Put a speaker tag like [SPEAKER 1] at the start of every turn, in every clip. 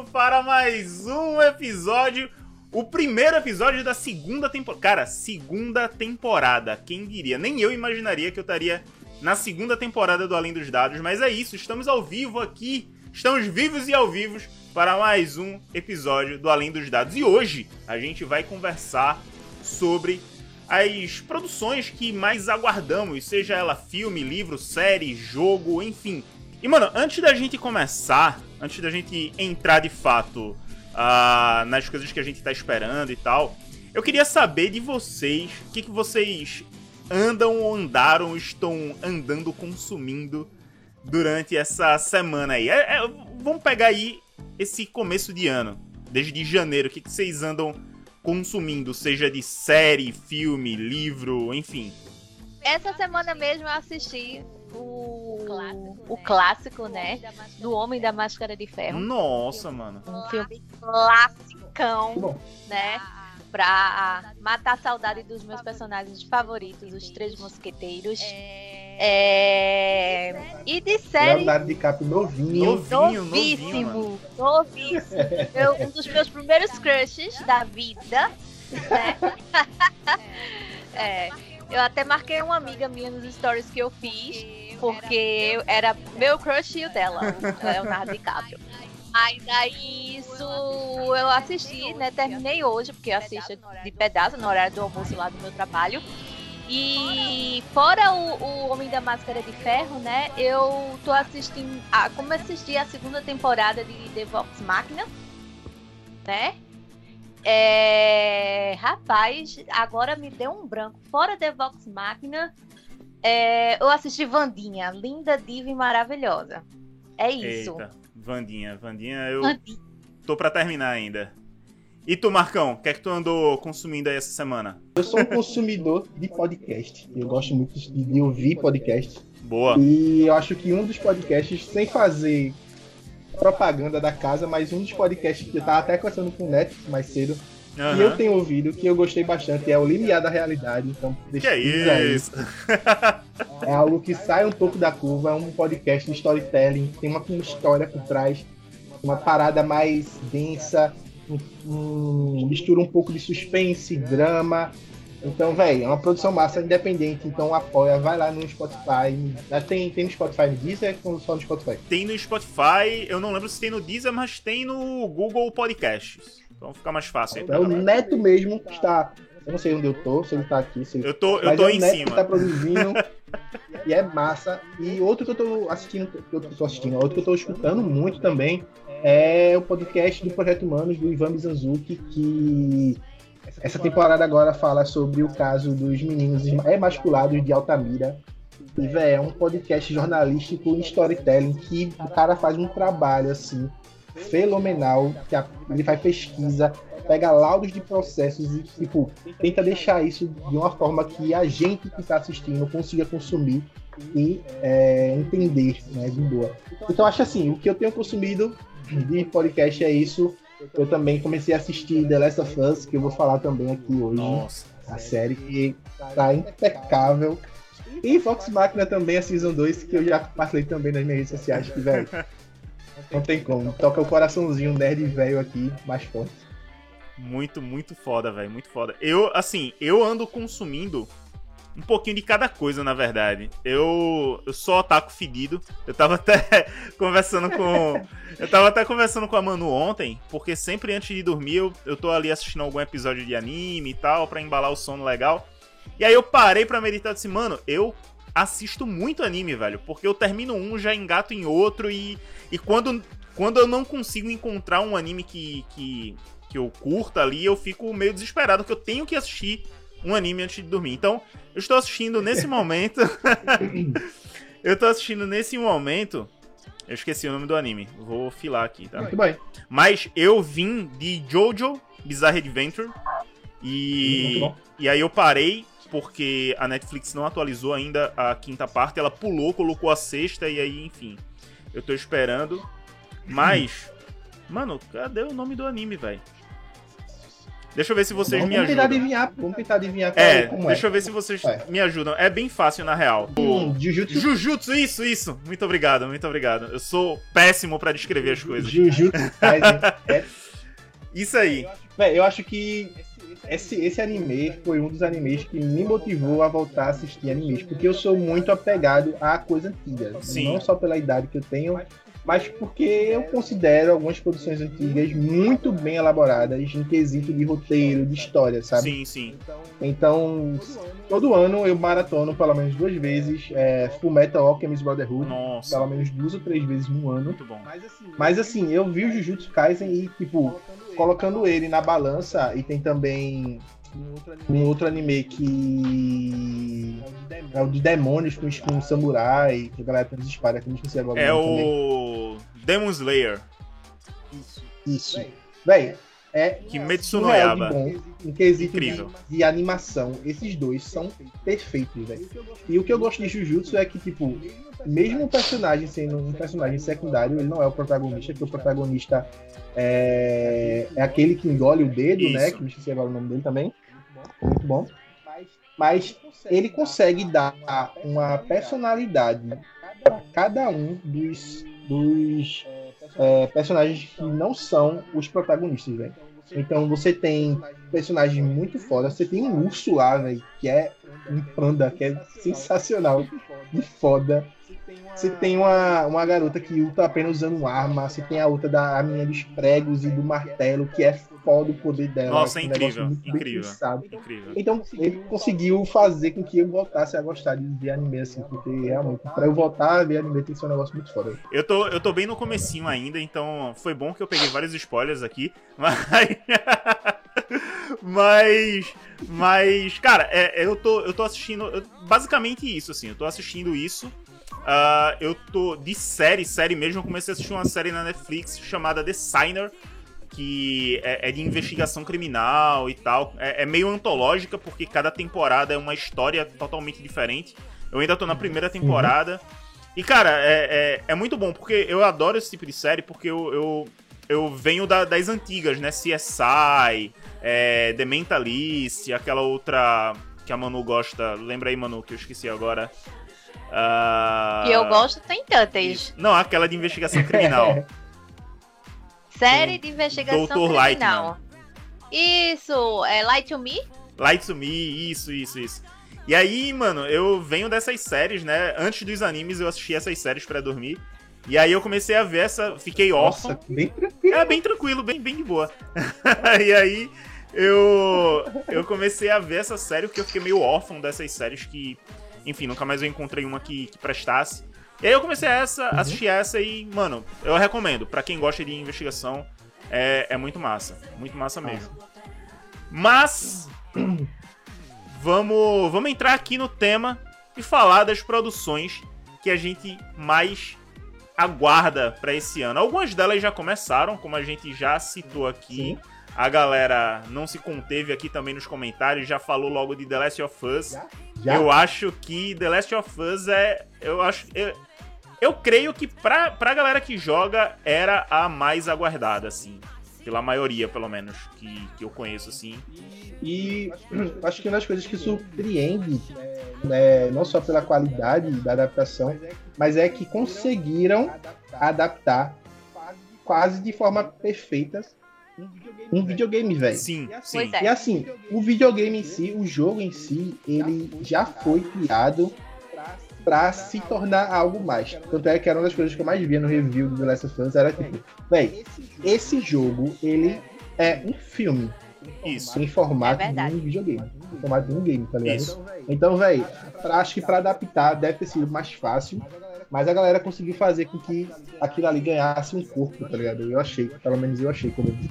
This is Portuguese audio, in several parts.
[SPEAKER 1] vivo para mais um episódio. O primeiro episódio da segunda temporada. Cara, segunda temporada. Quem diria? Nem eu imaginaria que eu estaria na segunda temporada do Além dos Dados. Mas é isso, estamos ao vivo aqui. Estamos vivos e ao vivo para mais um episódio do Além dos Dados. E hoje a gente vai conversar sobre as produções que mais aguardamos, seja ela filme, livro, série, jogo, enfim. E mano, antes da gente começar, antes da gente entrar de fato uh, nas coisas que a gente tá esperando e tal, eu queria saber de vocês o que, que vocês andam ou andaram, estão andando consumindo durante essa semana aí. É, é, vamos pegar aí esse começo de ano, desde janeiro, o que, que vocês andam consumindo, seja de série, filme, livro, enfim?
[SPEAKER 2] Essa semana mesmo eu assisti o clássico, o clássico né? Do Homem da Máscara de Ferro.
[SPEAKER 1] Nossa, mano.
[SPEAKER 2] Um filme classicão, né? Pra matar a saudade dos meus personagens favoritos, os Três Mosqueteiros. É... E de série.
[SPEAKER 3] Leonardo DiCaprio novinho.
[SPEAKER 1] Novinho,
[SPEAKER 2] novíssimo. Novinho, novíssimo. Eu, um dos meus primeiros crushes da vida. Né? é. Eu até marquei uma amiga minha nos stories que eu fiz, porque era meu crush e o dela, o Leonardo DiCaprio. Aí isso eu assisti, né? Terminei hoje, porque eu assisto de pedaço no horário do almoço lá do meu trabalho. E fora o, o Homem da Máscara de Ferro, né? Eu tô assistindo. Ah, como assisti a segunda temporada de The Vox Machina, né? É, rapaz, agora me deu um branco. Fora The Vox Machina, é, eu assisti Vandinha, linda, diva e maravilhosa. É isso.
[SPEAKER 1] Eita, Vandinha, Vandinha, eu Vandinha. tô para terminar ainda. E tu, Marcão, o que é que tu andou consumindo aí essa semana?
[SPEAKER 3] Eu sou um consumidor de podcast. Eu gosto muito de ouvir podcast.
[SPEAKER 1] Boa.
[SPEAKER 3] E eu acho que um dos podcasts, sem fazer propaganda da casa, mas um dos podcasts que eu tava até conversando com o Neto mais cedo, uhum. que eu tenho ouvido, que eu gostei bastante, é o Limiar da Realidade. Então,
[SPEAKER 1] deixa que é isso?
[SPEAKER 3] é algo que sai um pouco da curva, é um podcast de storytelling, tem uma, uma história por trás, uma parada mais densa, um, mistura um pouco de suspense, drama. Então, velho, é uma produção massa independente, então apoia, vai lá no Spotify. Tem, tem no Spotify no Deezer ou só no Spotify?
[SPEAKER 1] Tem no Spotify, eu não lembro se tem no Deezer, mas tem no Google Podcasts. Então fica mais fácil.
[SPEAKER 3] É o Neto mesmo que está. Eu não sei onde eu tô, se ele tá aqui. Se...
[SPEAKER 1] Eu tô, eu tô
[SPEAKER 3] é
[SPEAKER 1] em Neto cima.
[SPEAKER 3] Que tá produzindo. e é massa. E outro que eu tô assistindo, que eu tô assistindo, outro que eu tô escutando muito também é o podcast do Projeto Humanos, do Ivan Mizanzuki, que essa temporada agora fala sobre o caso dos meninos emasculados de Altamira. E, véio, é um podcast jornalístico em storytelling que o cara faz um trabalho, assim, fenomenal, que ele faz pesquisa, pega laudos de processos e, tipo, tenta deixar isso de uma forma que a gente que está assistindo consiga consumir e é, entender, né, de boa. Então, acho assim, o que eu tenho consumido de podcast é isso. Eu também comecei a assistir The Last of Us, que eu vou falar também aqui hoje.
[SPEAKER 1] Nossa.
[SPEAKER 3] A série que tá impecável. E Fox Machina também, a Season 2, que eu já passei também nas minhas redes sociais, que, velho, não tem como. Toca o coraçãozinho nerd velho aqui, mais forte.
[SPEAKER 1] Muito, muito foda, velho, muito foda. Eu, assim, eu ando consumindo um pouquinho de cada coisa, na verdade. Eu, eu sou otaku fedido. Eu tava até conversando com. Eu tava até conversando com a Manu ontem, porque sempre antes de dormir eu, eu tô ali assistindo algum episódio de anime e tal, para embalar o sono legal. E aí eu parei pra meditar e disse, mano, eu assisto muito anime, velho, porque eu termino um, já engato em outro e, e quando, quando eu não consigo encontrar um anime que, que, que eu curta ali, eu fico meio desesperado, que eu tenho que assistir um anime antes de dormir. Então, eu estou assistindo nesse momento. eu estou assistindo nesse momento. Eu esqueci o nome do anime. Vou filar aqui, tá?
[SPEAKER 3] Muito bem.
[SPEAKER 1] Mas eu vim de Jojo Bizarre Adventure. E. E aí eu parei porque a Netflix não atualizou ainda a quinta parte. Ela pulou, colocou a sexta e aí, enfim. Eu tô esperando. Mas. Mano, cadê o nome do anime, velho? Deixa eu ver se vocês
[SPEAKER 3] vamos
[SPEAKER 1] me
[SPEAKER 3] tentar
[SPEAKER 1] ajudam.
[SPEAKER 3] adivinhar, vamos tentar adivinhar
[SPEAKER 1] É,
[SPEAKER 3] como
[SPEAKER 1] deixa eu ver se vocês
[SPEAKER 3] É.
[SPEAKER 1] me ajudam. É bem fácil, na real.
[SPEAKER 3] Hum, Jujutsu,
[SPEAKER 1] Jujutsu, isso, isso. Muito obrigado, muito obrigado. Eu sou péssimo pra descrever as coisas.
[SPEAKER 3] Jujutsu. É,
[SPEAKER 1] Isso aí.
[SPEAKER 3] véi, eu acho que esse, esse anime foi um dos animes que me motivou a voltar a assistir animes, porque eu sou muito apegado a coisa antiga.
[SPEAKER 1] Sim.
[SPEAKER 3] Não só pela idade que eu tenho, mas porque eu considero algumas produções antigas muito bem elaboradas em quesito de roteiro, de história, sabe?
[SPEAKER 1] Sim, sim.
[SPEAKER 3] Então, todo ano eu maratono pelo menos duas vezes é, Full Metal Alchemist Brotherhood,
[SPEAKER 1] Nossa,
[SPEAKER 3] pelo menos duas ou três vezes no ano.
[SPEAKER 1] muito bom.
[SPEAKER 3] Mas assim, eu vi o Jujutsu Kaisen e, tipo, colocando ele na balança, e tem também um outro anime que é o de demônios com um samurai, que a galera tem as espadas, que eu não esqueci agora.
[SPEAKER 1] É o Demon Slayer,
[SPEAKER 3] Isso. Véi, é
[SPEAKER 1] Kimetsu no
[SPEAKER 3] de
[SPEAKER 1] Yaba.
[SPEAKER 3] bom em quesito de,
[SPEAKER 1] Incrível.
[SPEAKER 3] de animação. Esses dois são perfeitos, velho. E o que eu gosto de Jujutsu é que, tipo, mesmo o personagem sendo um personagem secundário, ele não é o protagonista, que o protagonista é, é aquele que engole o dedo, né?
[SPEAKER 1] Isso.
[SPEAKER 3] Que eu esqueci agora o nome dele também. Muito bom. Mas ele consegue dar uma personalidade para cada um dos, dos é, personagens que não são os protagonistas, velho. Então você tem personagens muito foda. Você tem um urso lá, velho, que é um panda, que é sensacional de foda. Você tem uma, uma garota que luta apenas usando arma. Você tem a outra da a menina dos pregos e do martelo, que é foda o poder dela.
[SPEAKER 1] Nossa, é
[SPEAKER 3] um
[SPEAKER 1] incrível, incrível. Incrível.
[SPEAKER 3] Então, ele conseguiu fazer com que eu voltasse a gostar de ver anime, assim, porque realmente, pra eu voltar a ver anime tem que ser um negócio muito foda.
[SPEAKER 1] Eu tô, eu tô bem no comecinho ainda, então foi bom que eu peguei vários spoilers aqui, mas... mas... Mas, cara, é, eu, tô, eu tô assistindo... eu- basicamente isso, assim, eu tô assistindo isso. Ah, eu tô... De série, série mesmo, eu comecei a assistir uma série na Netflix chamada The Signer, que é, é de investigação criminal e tal. É, é meio antológica, porque cada temporada é uma história totalmente diferente. Eu ainda tô na primeira temporada. E, cara, é, é, é muito bom, porque eu adoro esse tipo de série, porque eu, eu, eu venho da- das antigas, né? CSI, é, The Mentalist, aquela outra que a Manu gosta. Lembra aí, Manu, que eu esqueci agora. Ah,
[SPEAKER 2] Que eu gosto, tem tantas.
[SPEAKER 1] Não, aquela de investigação criminal.
[SPEAKER 2] Série de investigação
[SPEAKER 1] Dr.
[SPEAKER 2] criminal. Isso, é Light to Me?
[SPEAKER 1] Light to Me, isso, isso, isso. E aí, mano, eu venho dessas séries, né? Antes dos animes eu assisti essas séries pra dormir. E aí eu comecei a ver essa, fiquei órfão.
[SPEAKER 3] Nossa, bem tranquilo.
[SPEAKER 1] É bem tranquilo, bem, bem de boa. e aí eu eu comecei a ver essa série porque eu fiquei meio órfão dessas séries que, enfim, nunca mais eu encontrei uma que, que prestasse. E aí eu comecei essa, assistir essa e, mano, eu recomendo. Pra quem gosta de investigação, é, é muito massa. Muito massa mesmo. Mas vamos, vamos entrar aqui no tema e falar das produções que a gente mais aguarda pra esse ano. Algumas delas já começaram, como a gente já citou aqui.
[SPEAKER 3] Sim.
[SPEAKER 1] A galera não se conteve aqui também nos comentários, já falou logo de The Last of Us.
[SPEAKER 3] Já? Já?
[SPEAKER 1] Eu acho que The Last of Us é. Eu acho. Eu, eu creio que pra, pra galera que joga era a mais aguardada, assim. Pela maioria, pelo menos, que, que eu conheço, assim.
[SPEAKER 3] E acho que uma das coisas que surpreende, né, não só pela qualidade da adaptação, mas é que conseguiram adaptar quase de forma perfeita um videogame, velho.
[SPEAKER 1] Sim, sim.
[SPEAKER 2] é.
[SPEAKER 3] E assim, o videogame em si, o jogo em si, ele já foi criado pra se tornar algo mais. Tanto é que era uma das coisas que eu mais via no review do The Last of Us, era tipo, véi, esse jogo, ele é um filme
[SPEAKER 1] Isso.
[SPEAKER 3] em formato
[SPEAKER 2] É
[SPEAKER 3] de um videogame. Em formato de um game, tá ligado?
[SPEAKER 1] Isso.
[SPEAKER 3] Então, véi, pra- acho que pra adaptar deve ter sido mais fácil, mas a galera conseguiu fazer com que aquilo ali ganhasse um corpo, tá ligado? Eu achei, pelo menos eu achei quando eu vi.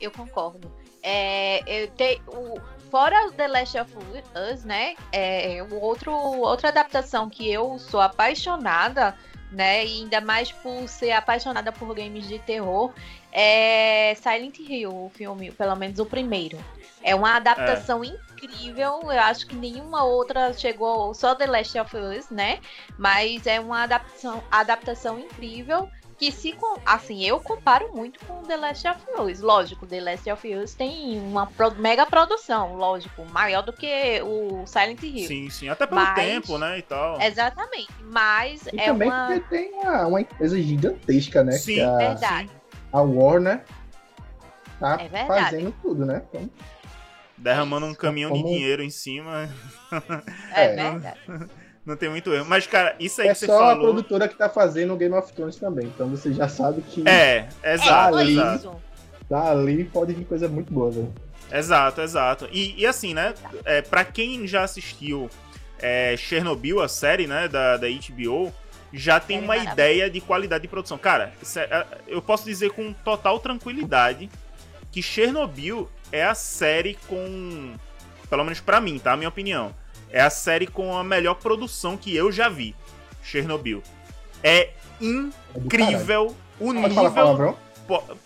[SPEAKER 2] Eu concordo. É, eu te, o, fora o The Last of Us, né? É, o outro, outra adaptação que eu sou apaixonada, né? E ainda mais por ser apaixonada por games de terror, é Silent Hill, o filme, pelo menos o primeiro. É uma adaptação incrível. Eu acho que nenhuma outra chegou, só The Last of Us, né? Mas é uma adaptação, adaptação incrível. que se assim, eu comparo muito com The Last of Us. Lógico, The Last of Us tem uma mega produção, lógico, maior do que o Silent Hill.
[SPEAKER 1] Sim, sim, até pelo mas, tempo, né, e tal.
[SPEAKER 2] Exatamente, mas
[SPEAKER 3] e
[SPEAKER 2] é
[SPEAKER 3] também
[SPEAKER 2] uma...
[SPEAKER 3] porque tem uma, uma empresa gigantesca, né?
[SPEAKER 1] Sim,
[SPEAKER 3] a,
[SPEAKER 2] verdade.
[SPEAKER 3] A Warner tá
[SPEAKER 2] é
[SPEAKER 3] fazendo tudo, né? Então,
[SPEAKER 1] Derramando um caminhão Como... de dinheiro em cima.
[SPEAKER 2] É, é verdade.
[SPEAKER 1] Não tem muito erro. Mas, cara, isso aí
[SPEAKER 3] é
[SPEAKER 1] que você falou...
[SPEAKER 3] É só a produtora que tá fazendo o Game of Thrones também. Então você já sabe que...
[SPEAKER 1] É, exato,
[SPEAKER 3] dali,
[SPEAKER 1] exato.
[SPEAKER 3] Dali pode vir coisa muito boa, velho.
[SPEAKER 1] Exato, exato. E, e assim, né? É, pra quem já assistiu é, Chernobyl, a série, né, da, da HBO, já tem uma ideia de qualidade de produção. Cara, é, eu posso dizer com total tranquilidade que Chernobyl é a série com... Pelo menos para mim, tá? A minha opinião é a série com a melhor produção que eu já vi. Chernobyl. É incrível é o
[SPEAKER 3] pode
[SPEAKER 1] nível.
[SPEAKER 3] Falar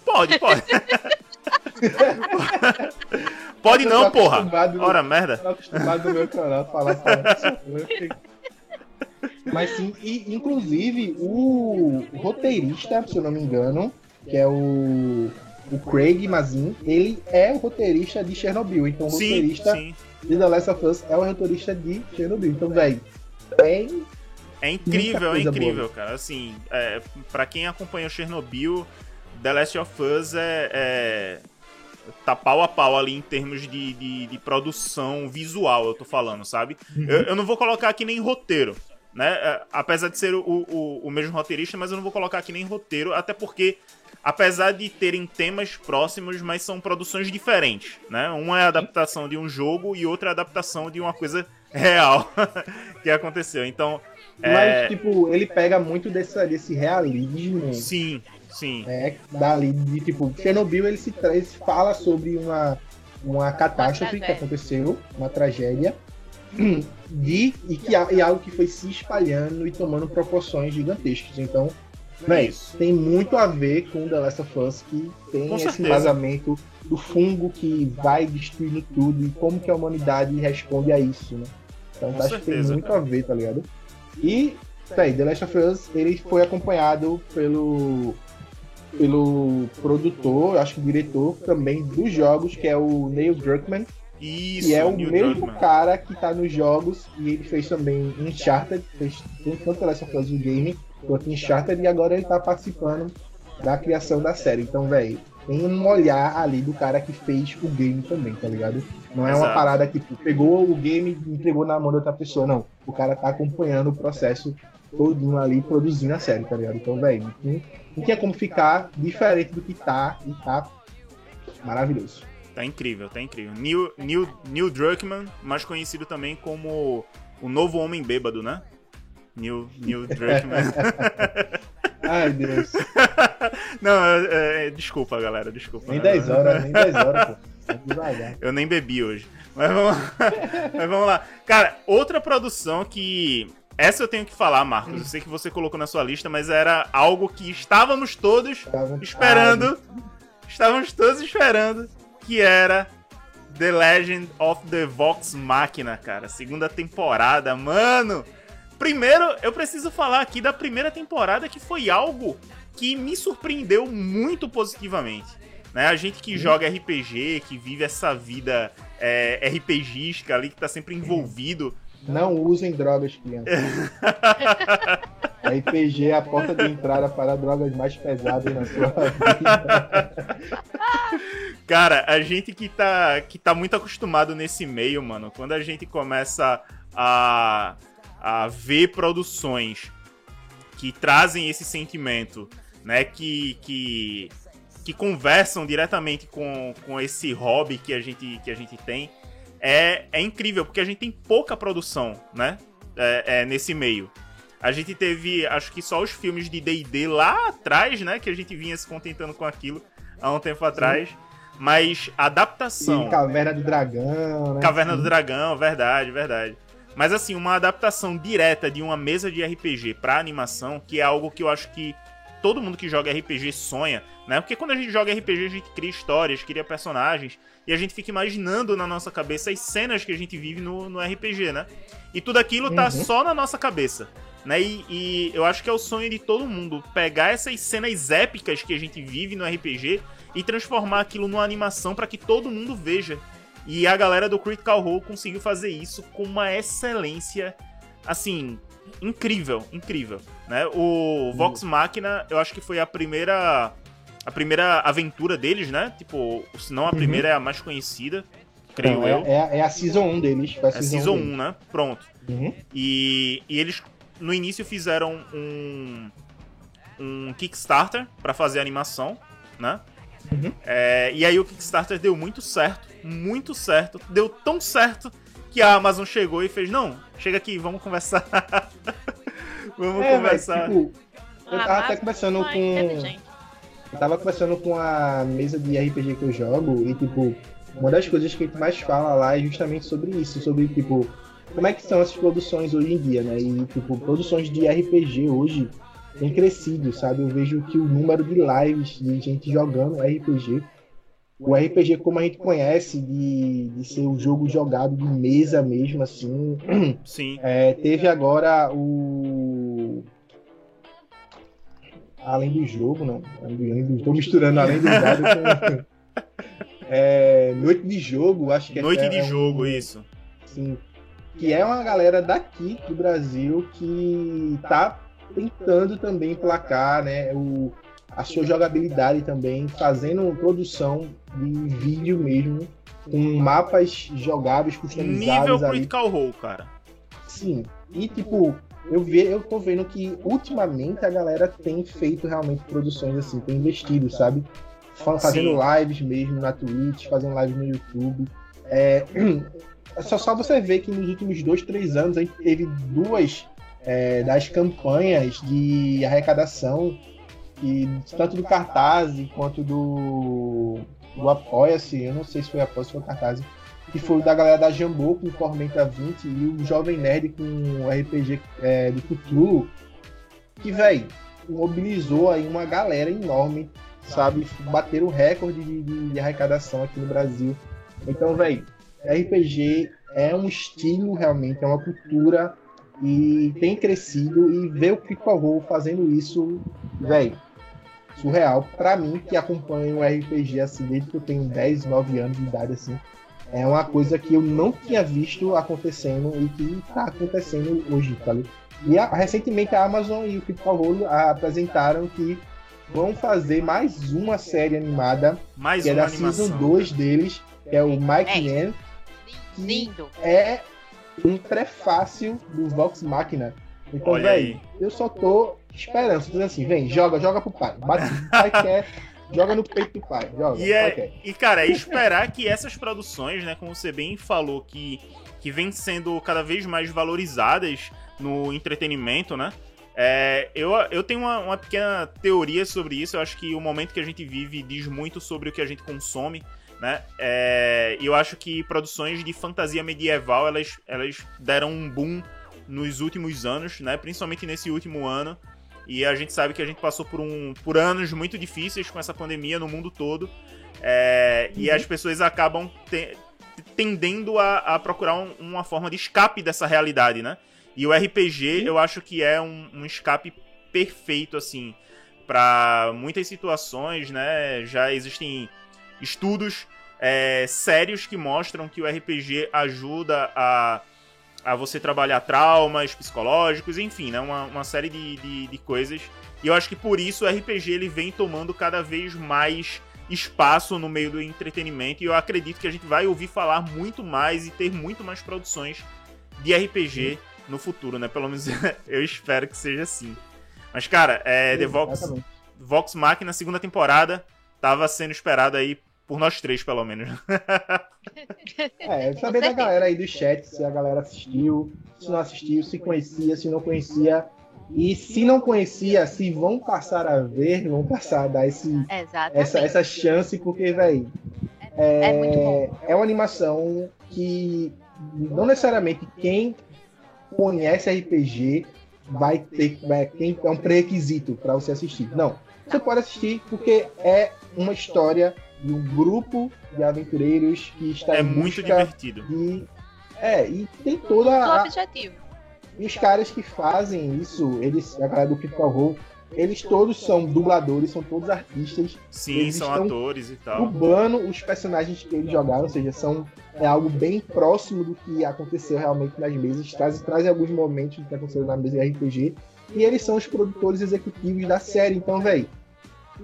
[SPEAKER 1] pode, pode. pode não, porra. Ora, merda.
[SPEAKER 3] Tô acostumado do meu canal falar Mas sim, e, inclusive o roteirista, se eu não me engano, que é o, o Craig Mazin, ele é o roteirista de Chernobyl. Então o
[SPEAKER 1] sim,
[SPEAKER 3] roteirista
[SPEAKER 1] sim
[SPEAKER 3] e The Last of Us é o motorista de Chernobyl. Então, velho, é.
[SPEAKER 1] É incrível, é incrível, boa. cara. Assim, é, para quem acompanha o Chernobyl, The Last of Us é, é, tá pau a pau ali em termos de, de, de produção visual, eu tô falando, sabe? Uhum. Eu, eu, não vou colocar aqui nem roteiro, né? É, apesar de ser o, o, o mesmo roteirista, mas eu não vou colocar aqui nem roteiro, até porque apesar de terem temas próximos, mas são produções diferentes, né? Uma é a adaptação de um jogo e outra é a adaptação de uma coisa real que aconteceu. Então,
[SPEAKER 3] mas é... tipo, ele pega muito desse, desse realismo.
[SPEAKER 1] Sim, sim.
[SPEAKER 3] É, dali de tipo, Chernobyl ele se, ele se fala sobre uma uma catástrofe uma que aconteceu, uma tragédia. De, e, que, e algo que foi se espalhando e tomando proporções gigantescas. Então, Véi, tem muito a ver com The Last of Us, que tem com esse certeza. vazamento do fungo que vai destruindo tudo e como que a humanidade responde a isso, né? Então com acho certeza, que tem muito a ver, tá ligado? E, véi, The Last of Us, ele foi acompanhado pelo pelo produtor, acho que diretor também dos jogos, que é o Neil Druckmann.
[SPEAKER 1] Isso,
[SPEAKER 3] que é o Neil mesmo Druckmann. cara que tá nos jogos e ele fez também Uncharted, fez tanto The Last of Us o game, quanto Uncharted, e agora ele tá participando da criação da série. Então, velho, tem um olhar ali do cara que fez o game também, tá ligado? Não é uma Exato. parada que tipo, pegou o game e entregou na mão de outra pessoa, não. O cara tá acompanhando o processo todinho ali, produzindo a série, tá ligado? Então, velho, não, não tinha como ficar diferente do que tá e tá maravilhoso.
[SPEAKER 1] Tá incrível, tá incrível. Neil, Neil, Neil Druckmann, mais conhecido também como o novo homem bêbado, né? Neil, Neil Druckmann.
[SPEAKER 3] Ai, Deus.
[SPEAKER 1] Não, é, é, desculpa, galera, desculpa.
[SPEAKER 3] Nem 10 horas, nem 10 horas, pô.
[SPEAKER 1] Eu nem bebi hoje. Mas vamos, mas vamos lá. Cara, outra produção que. Essa eu tenho que falar, Marcos. Eu sei que você colocou na sua lista, mas era algo que estávamos todos esperando. Estávamos todos esperando. Que era The Legend of the Vox Machina, cara. Segunda temporada, mano. Primeiro, eu preciso falar aqui da primeira temporada que foi algo que me surpreendeu muito positivamente. Né? A gente que joga RPG, que vive essa vida é, RPGística ali, que tá sempre envolvido.
[SPEAKER 3] Não usem drogas, crianças. RPG é a porta de entrada para drogas mais pesadas na sua vida.
[SPEAKER 1] Cara, a gente que tá, que tá muito acostumado nesse meio, mano, quando a gente começa a a ver produções que trazem esse sentimento, né? Que, que, que conversam diretamente com, com esse hobby que a gente, que a gente tem. É, é incrível, porque a gente tem pouca produção, né? É, é, nesse meio. A gente teve, acho que só os filmes de D&D lá atrás, né? Que a gente vinha se contentando com aquilo há um tempo atrás. Sim. Mas adaptação...
[SPEAKER 3] E Caverna do Dragão, né?
[SPEAKER 1] Caverna do Dragão, verdade, verdade. Mas assim, uma adaptação direta de uma mesa de RPG para animação, que é algo que eu acho que todo mundo que joga RPG sonha, né? Porque quando a gente joga RPG, a gente cria histórias, cria personagens, e a gente fica imaginando na nossa cabeça as cenas que a gente vive no, no RPG, né? E tudo aquilo tá uhum. só na nossa cabeça. né? E, e, eu acho que é o sonho de todo mundo pegar essas cenas épicas que a gente vive no RPG e transformar aquilo numa animação para que todo mundo veja. E a galera do Critical Role conseguiu fazer isso com uma excelência, assim, incrível, incrível, né? O Vox Machina, eu acho que foi a primeira a primeira aventura deles, né? Tipo, se não a uhum. primeira uhum. é a mais conhecida, creio
[SPEAKER 3] não,
[SPEAKER 1] eu.
[SPEAKER 3] É, é, a Season 1 deles.
[SPEAKER 1] É a Season, season 1, né? Pronto. Uhum. E, e eles, no início, fizeram um, um Kickstarter para fazer a animação, né? Uhum. É, e aí o Kickstarter deu muito certo, muito certo. Deu tão certo que a Amazon chegou e fez, não, chega aqui, vamos conversar. vamos é, conversar. Mas, tipo,
[SPEAKER 3] eu tava até conversando com... Eu tava conversando com a mesa de RPG que eu jogo e, tipo, uma das coisas que a gente mais fala lá é justamente sobre isso, sobre, tipo, como é que são essas produções hoje em dia, né? E, tipo, produções de RPG hoje tem crescido, sabe? Eu vejo que o número de lives de gente jogando RPG, o RPG como a gente conhece, de, de ser o um jogo jogado de mesa mesmo, assim.
[SPEAKER 1] Sim.
[SPEAKER 3] É, teve agora o além do jogo, não. Estou misturando além do dado com. é, noite de jogo, acho que
[SPEAKER 1] é. Noite de jogo, isso.
[SPEAKER 3] Sim. Que é uma galera daqui do Brasil que tá tentando também placar, né? O, a sua jogabilidade também, fazendo produção de vídeo mesmo, com mapas jogáveis, customizados.
[SPEAKER 1] Nível ali. Critical Role, cara.
[SPEAKER 3] Sim. E tipo, eu, ve, eu tô vendo que ultimamente a galera tem feito realmente produções assim, tem investido, sabe? Fazendo Sim. lives mesmo na Twitch, fazendo lives no YouTube. É, é, só, só você ver que nos últimos dois, três anos a gente teve duas é, das campanhas de arrecadação, e, tanto do Cartaz quanto do, do Apoia-se, eu não sei se foi Apoia-se ou Cartaz, que foi da galera da Jambô com Tormenta 20 e o Jovem Nerd com o RPG é, do Cthulhu, que, velho, mobilizou aí uma galera enorme, sabe? Bateram o recorde de, de, de arrecadação aqui no Brasil. Então, velho, RPG é um estilo realmente, é uma cultura e tem crescido e ver o Critical Role fazendo isso, velho, surreal. Para mim, que acompanho o RPG assim desde que eu tenho 10, 9 anos de idade assim, é uma coisa que eu não tinha visto acontecendo e que está acontecendo hoje, tá ligado? E a, recentemente a Amazon e o Critical Role apresentaram que vão fazer mais uma série animada,
[SPEAKER 1] mais
[SPEAKER 3] que
[SPEAKER 1] é da
[SPEAKER 3] animação, Season 2 deles, que é o Mike é. Que
[SPEAKER 2] Lindo.
[SPEAKER 3] é um prefácio do Vox Machina. Então, velho, eu só tô esperando. Você diz assim, vem, joga, joga pro pai. Bate, o pai quer, joga no peito do pai. Joga,
[SPEAKER 1] e, é, e cara, é esperar que essas produções, né, como você bem falou, que, que vem sendo cada vez mais valorizadas no entretenimento, né? É, eu, eu tenho uma, uma, pequena teoria sobre isso. Eu acho que o momento que a gente vive diz muito sobre o que a gente consome né? É, eu acho que produções de fantasia medieval elas, elas deram um boom nos últimos anos, né? Principalmente nesse último ano. E a gente sabe que a gente passou por, um, por anos muito difíceis com essa pandemia no mundo todo. É, uhum. E as pessoas acabam te, tendendo a, a procurar um, uma forma de escape dessa realidade, né? E o RPG, eu acho que é um, um escape perfeito, assim, para muitas situações, né? Já existem estudos é, sérios que mostram que o RPG ajuda a, a você trabalhar traumas psicológicos, enfim, né? Uma, uma série de, de, de coisas. E eu acho que por isso o RPG ele vem tomando cada vez mais espaço no meio do entretenimento. E eu acredito que a gente vai ouvir falar muito mais e ter muito mais produções de RPG no futuro, né? Pelo menos eu espero que seja assim. Mas, cara, é, The Vox, Vox Machina, segunda temporada, tava sendo esperado aí por nós três, pelo menos.
[SPEAKER 3] é, saber da galera aí do chat, se a galera assistiu, se não assistiu, se conhecia, se não conhecia. E se não conhecia, se vão passar a ver, vão passar a dar esse, essa, essa chance, porque, velho, é, é, é uma animação que não necessariamente quem conhece RPG vai ter vai, tem, é um pré-requisito para você assistir. Não. Você pode assistir porque é uma história de um grupo de aventureiros que está
[SPEAKER 1] é muito divertido.
[SPEAKER 3] De... É, e tem toda
[SPEAKER 2] a... objetivo.
[SPEAKER 3] E os caras que fazem isso, eles, a galera do Critical Role, eles todos são dubladores, são todos artistas.
[SPEAKER 1] Sim,
[SPEAKER 3] Eles
[SPEAKER 1] são
[SPEAKER 3] estão
[SPEAKER 1] atores e tal.
[SPEAKER 3] Dublando os personagens que eles jogaram, ou seja, são é algo bem próximo do que aconteceu realmente nas mesas. Trazem traz alguns momentos do que aconteceu na mesa de RPG. E eles são os produtores executivos da série. Então, velho,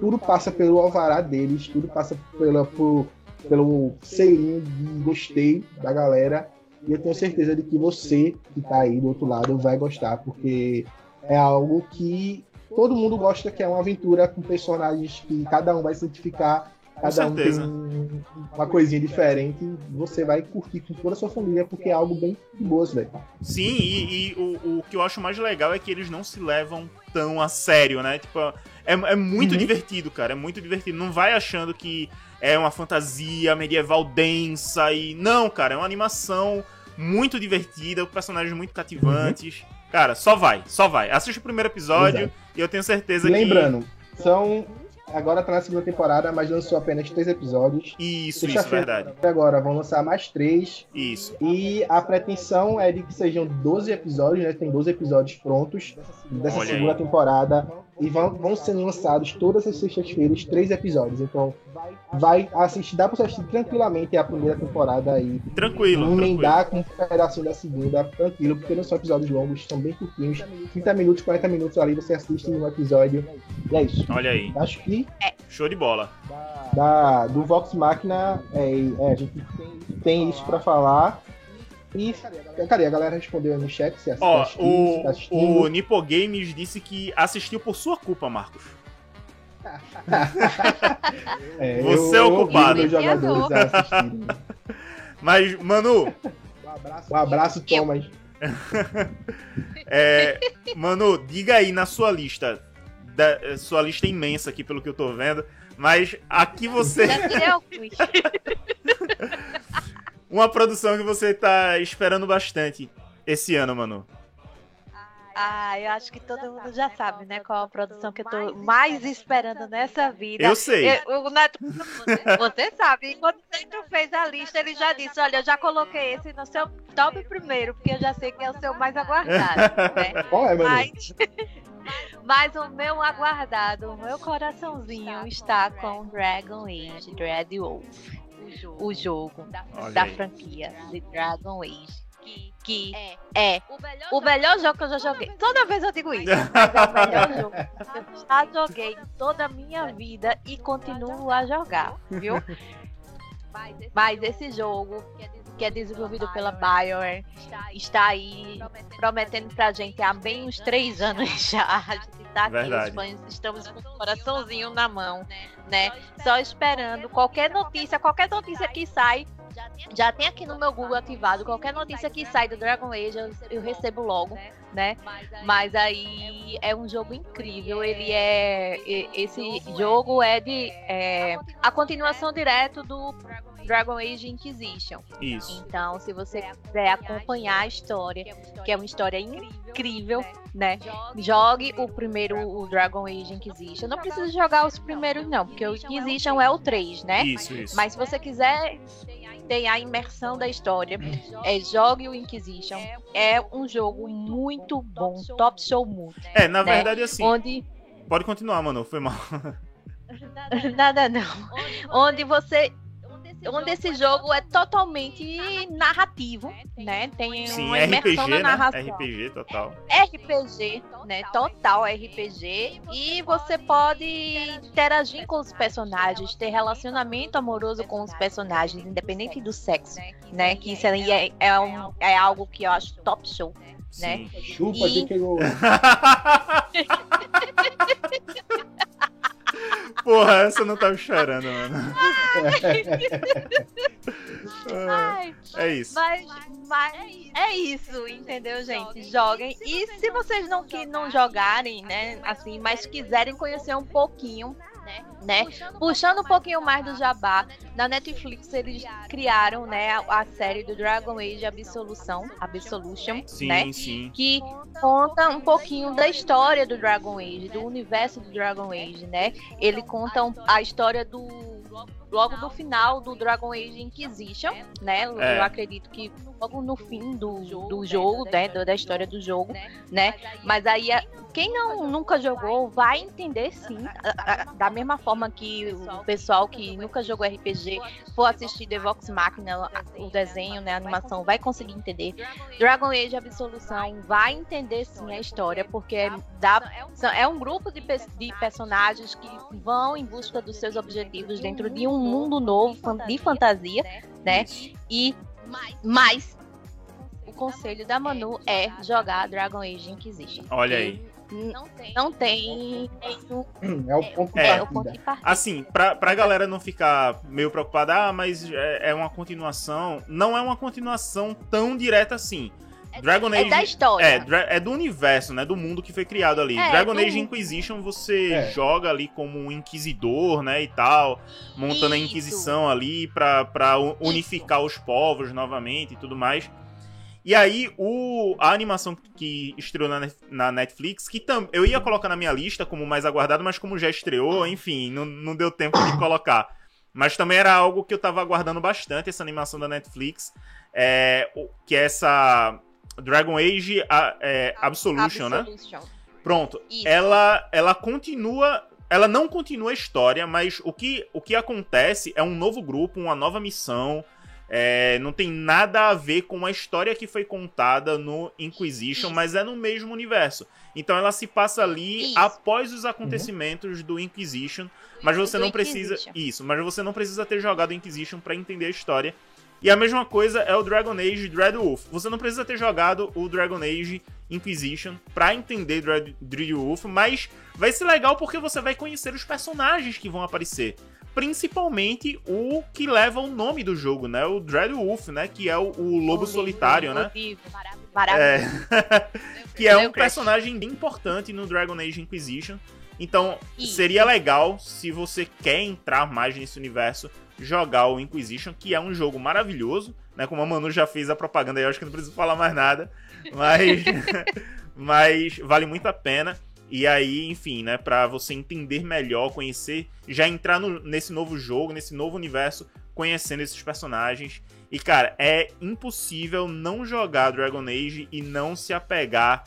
[SPEAKER 3] tudo passa pelo alvará deles, tudo passa pela, por, pelo selinho de gostei da galera. E eu tenho certeza de que você que tá aí do outro lado vai gostar, porque é algo que todo mundo gosta, que é uma aventura com personagens que cada um vai se identificar, cada um tem um- uma coisinha diferente. Você vai curtir com toda a sua família, porque é algo bem de boas, velho.
[SPEAKER 1] Sim, e, e o, o que eu acho mais legal é que eles não se levam tão a sério, né? Tipo, é, é muito
[SPEAKER 3] Uhum.
[SPEAKER 1] divertido, cara. É muito divertido. Não vai achando que é uma fantasia medieval densa e. Não, cara, é uma animação muito divertida, com personagens muito cativantes. Cara, só vai, só vai. Assiste o primeiro episódio
[SPEAKER 3] Exato.
[SPEAKER 1] e eu tenho certeza
[SPEAKER 3] Lembrando, são. Agora tá na segunda temporada, mas lançou apenas três episódios.
[SPEAKER 1] Isso, isso, verdade.
[SPEAKER 3] Agora vão lançar mais três.
[SPEAKER 1] Isso.
[SPEAKER 3] E a pretensão é de que sejam 12 episódios, né? Tem 12 episódios prontos dessa
[SPEAKER 1] Olha
[SPEAKER 3] segunda
[SPEAKER 1] aí.
[SPEAKER 3] temporada. E vão, vão sendo lançados todas as sextas-feiras, três episódios. Então, vai assistir, dá pra você assistir tranquilamente a primeira temporada aí.
[SPEAKER 1] Tranquilo, tranquilo.
[SPEAKER 3] emendar com um pedacinho da segunda, tranquilo, porque não são episódios longos, são bem curtinhos. 30 minutos, 40 minutos ali, você assiste um episódio. E é isso.
[SPEAKER 1] Olha aí.
[SPEAKER 3] Acho que
[SPEAKER 1] Show de bola.
[SPEAKER 3] da, do Vox Machina, é, é, a gente tem isso pra falar. E, cadê? A galera respondeu aí no chat se
[SPEAKER 1] Ó,
[SPEAKER 3] assistiu, se
[SPEAKER 1] o,
[SPEAKER 3] tá
[SPEAKER 1] o Nipo Games disse que assistiu por sua culpa, Marcos.
[SPEAKER 3] É,
[SPEAKER 1] Você é o
[SPEAKER 3] eu obrigo
[SPEAKER 1] culpado.
[SPEAKER 3] meus jogadores a assistirem.
[SPEAKER 1] Mas, Manu,
[SPEAKER 3] Um abraço, Thomas.
[SPEAKER 1] é, Manu, diga aí na sua lista, da, sua lista imensa aqui pelo que eu tô vendo, mas aqui você. uma produção que você tá esperando bastante esse ano, Manu.
[SPEAKER 2] Ah, eu acho que todo mundo já sabe, né? Qual a produção que eu tô mais esperando nessa vida.
[SPEAKER 1] Eu sei.
[SPEAKER 2] Eu- o Neto, você sabe, quando o Neto fez a lista, ele já disse: Olha, eu já coloquei esse no seu top primeiro, porque eu já sei que é o seu mais aguardado, né?
[SPEAKER 3] Qual é, mano?
[SPEAKER 2] Mas, mas o meu aguardado, o meu coraçãozinho está com Dragon Age O jogo da franquia de Dragon Age. Que é o melhor jogo que eu já joguei. Toda vez eu digo isso, mas é o melhor jogo que eu já joguei toda a minha vida e continuo a jogar, viu? Mas esse jogo, que é desenvolvido pela BioWare, está aí prometendo pra gente há bem uns três anos já. A gente tá aqui,
[SPEAKER 1] Verdade.
[SPEAKER 2] os fãs, estamos com o coraçãozinho na mão, né? Só esperando qualquer notícia, qualquer notícia que sai. Já tem aqui no meu Google ativado, qualquer notícia que sai do Dragon Age eu, eu recebo logo, né? Mas aí é um jogo incrível. Ele é. Esse jogo é de. é, a continuação direto do Dragon Age Inquisition.
[SPEAKER 1] Isso.
[SPEAKER 2] Então, se você quiser acompanhar a história, que é uma história incrível, né? Jogue o primeiro, o Dragon Age Inquisition. Não precisa jogar os primeiros, não, porque o Inquisition é o 3, né?
[SPEAKER 1] Isso, isso.
[SPEAKER 2] Mas se você quiser ter a imersão da história, é, jogue o Inquisition. É um jogo muito bom, top show muito.
[SPEAKER 1] É, na
[SPEAKER 2] né?
[SPEAKER 1] verdade, assim,
[SPEAKER 2] Onde.
[SPEAKER 1] pode continuar, Manu, foi mal.
[SPEAKER 2] Nada não. Onde você. Onde esse jogo é totalmente narrativo, né? Tem
[SPEAKER 1] Sim,
[SPEAKER 2] uma imersão
[SPEAKER 1] RPG,
[SPEAKER 2] na
[SPEAKER 1] né?
[SPEAKER 2] narração.
[SPEAKER 1] RPG total.
[SPEAKER 2] RPG, né? Total RPG. E você pode interagir com os personagens, ter relacionamento amoroso com os personagens, independente do sexo, né? Que isso aí é, é, um- é algo que eu acho top show. Né?
[SPEAKER 1] Sim.
[SPEAKER 3] Chupa
[SPEAKER 2] E-
[SPEAKER 3] que pegou.
[SPEAKER 1] Porra, essa não tava esperando, mano.
[SPEAKER 2] Ai,
[SPEAKER 1] É isso.
[SPEAKER 2] Mas, mas é isso, entendeu, gente? Joguem. E se vocês não, que não jogarem, né, assim, mas quiserem conhecer um pouquinho, né? Puxando um pouquinho mais do Jabá, na Netflix eles criaram, né, a, série do Dragon Age Absolução, Absolution,
[SPEAKER 1] Sim,
[SPEAKER 2] né?
[SPEAKER 1] sim.
[SPEAKER 2] que conta um pouquinho da história do Dragon Age, do universo do Dragon Age, né? Ele conta a história do logo no final do Dragon Age Inquisition, né? É. Eu acredito que logo no fim do, do jogo, né? Da história do jogo, né? Mas aí quem não nunca jogou vai entender sim, da mesma forma que o pessoal que nunca jogou RPG for assistir The Vox Machina, o desenho, né, a animação, vai conseguir entender. Dragon Age Absolução vai entender sim a história, porque dá, é um grupo de, de personagens que vão em busca dos seus objetivos dentro de um mundo novo de fantasia, né? E mais o conselho da Manu é jogar Dragon Age Inquisition.
[SPEAKER 1] Olha aí.
[SPEAKER 2] Não tem. Não tem.
[SPEAKER 3] É o ponto, é, o ponto de
[SPEAKER 1] partida. Assim, pra, pra galera não ficar meio preocupada, ah, mas é, é uma continuação. Não é uma continuação tão direta assim.
[SPEAKER 2] É Dragon Age. É da história.
[SPEAKER 1] É, é do universo, né? Do mundo que foi criado ali. É, Dragon do... Age Inquisition você é. joga ali como um inquisidor, né? E tal. Montando Isso. a Inquisição ali pra, pra unificar Isso. os povos novamente e tudo mais. E aí, o, a animação que estreou na, na Netflix, que tam, eu ia colocar na minha lista como mais aguardado, mas como já estreou, enfim, não, não deu tempo de colocar. Mas também era algo que eu tava aguardando bastante, essa animação da Netflix, é, que é essa Dragon Age é, Absolution, né? Absolution, né? Pronto. Ela, ela continua ela não continua a história, mas o que, o que acontece é um novo grupo, uma nova missão, é, não tem nada a ver com a história que foi contada no Inquisition, Isso. mas é no mesmo universo. Então ela se passa ali Isso. após os acontecimentos uhum. do Inquisition, mas você do não precisa isso, mas você não precisa ter jogado Inquisition para entender a história. E a mesma coisa é o Dragon Age Dreadwolf. Você não precisa ter jogado o Dragon Age Inquisition para entender Dreadwolf, mas vai ser legal porque você vai conhecer os personagens que vão aparecer principalmente o que leva o nome do jogo, né? O Dreadwolf, né? Que é o, o lobo solitário, né? Maravilhoso. É... que é um personagem bem importante no Dragon Age Inquisition. Então, seria legal se você quer entrar mais nesse universo, jogar o Inquisition, que é um jogo maravilhoso, né? Como a Manu já fez a propaganda eu acho que não preciso falar mais nada. Mas, mas vale muito a pena. E aí, enfim, né, para você entender melhor, conhecer, já entrar no, nesse novo jogo, nesse novo universo, conhecendo esses personagens. E cara, é impossível não jogar Dragon Age e não se apegar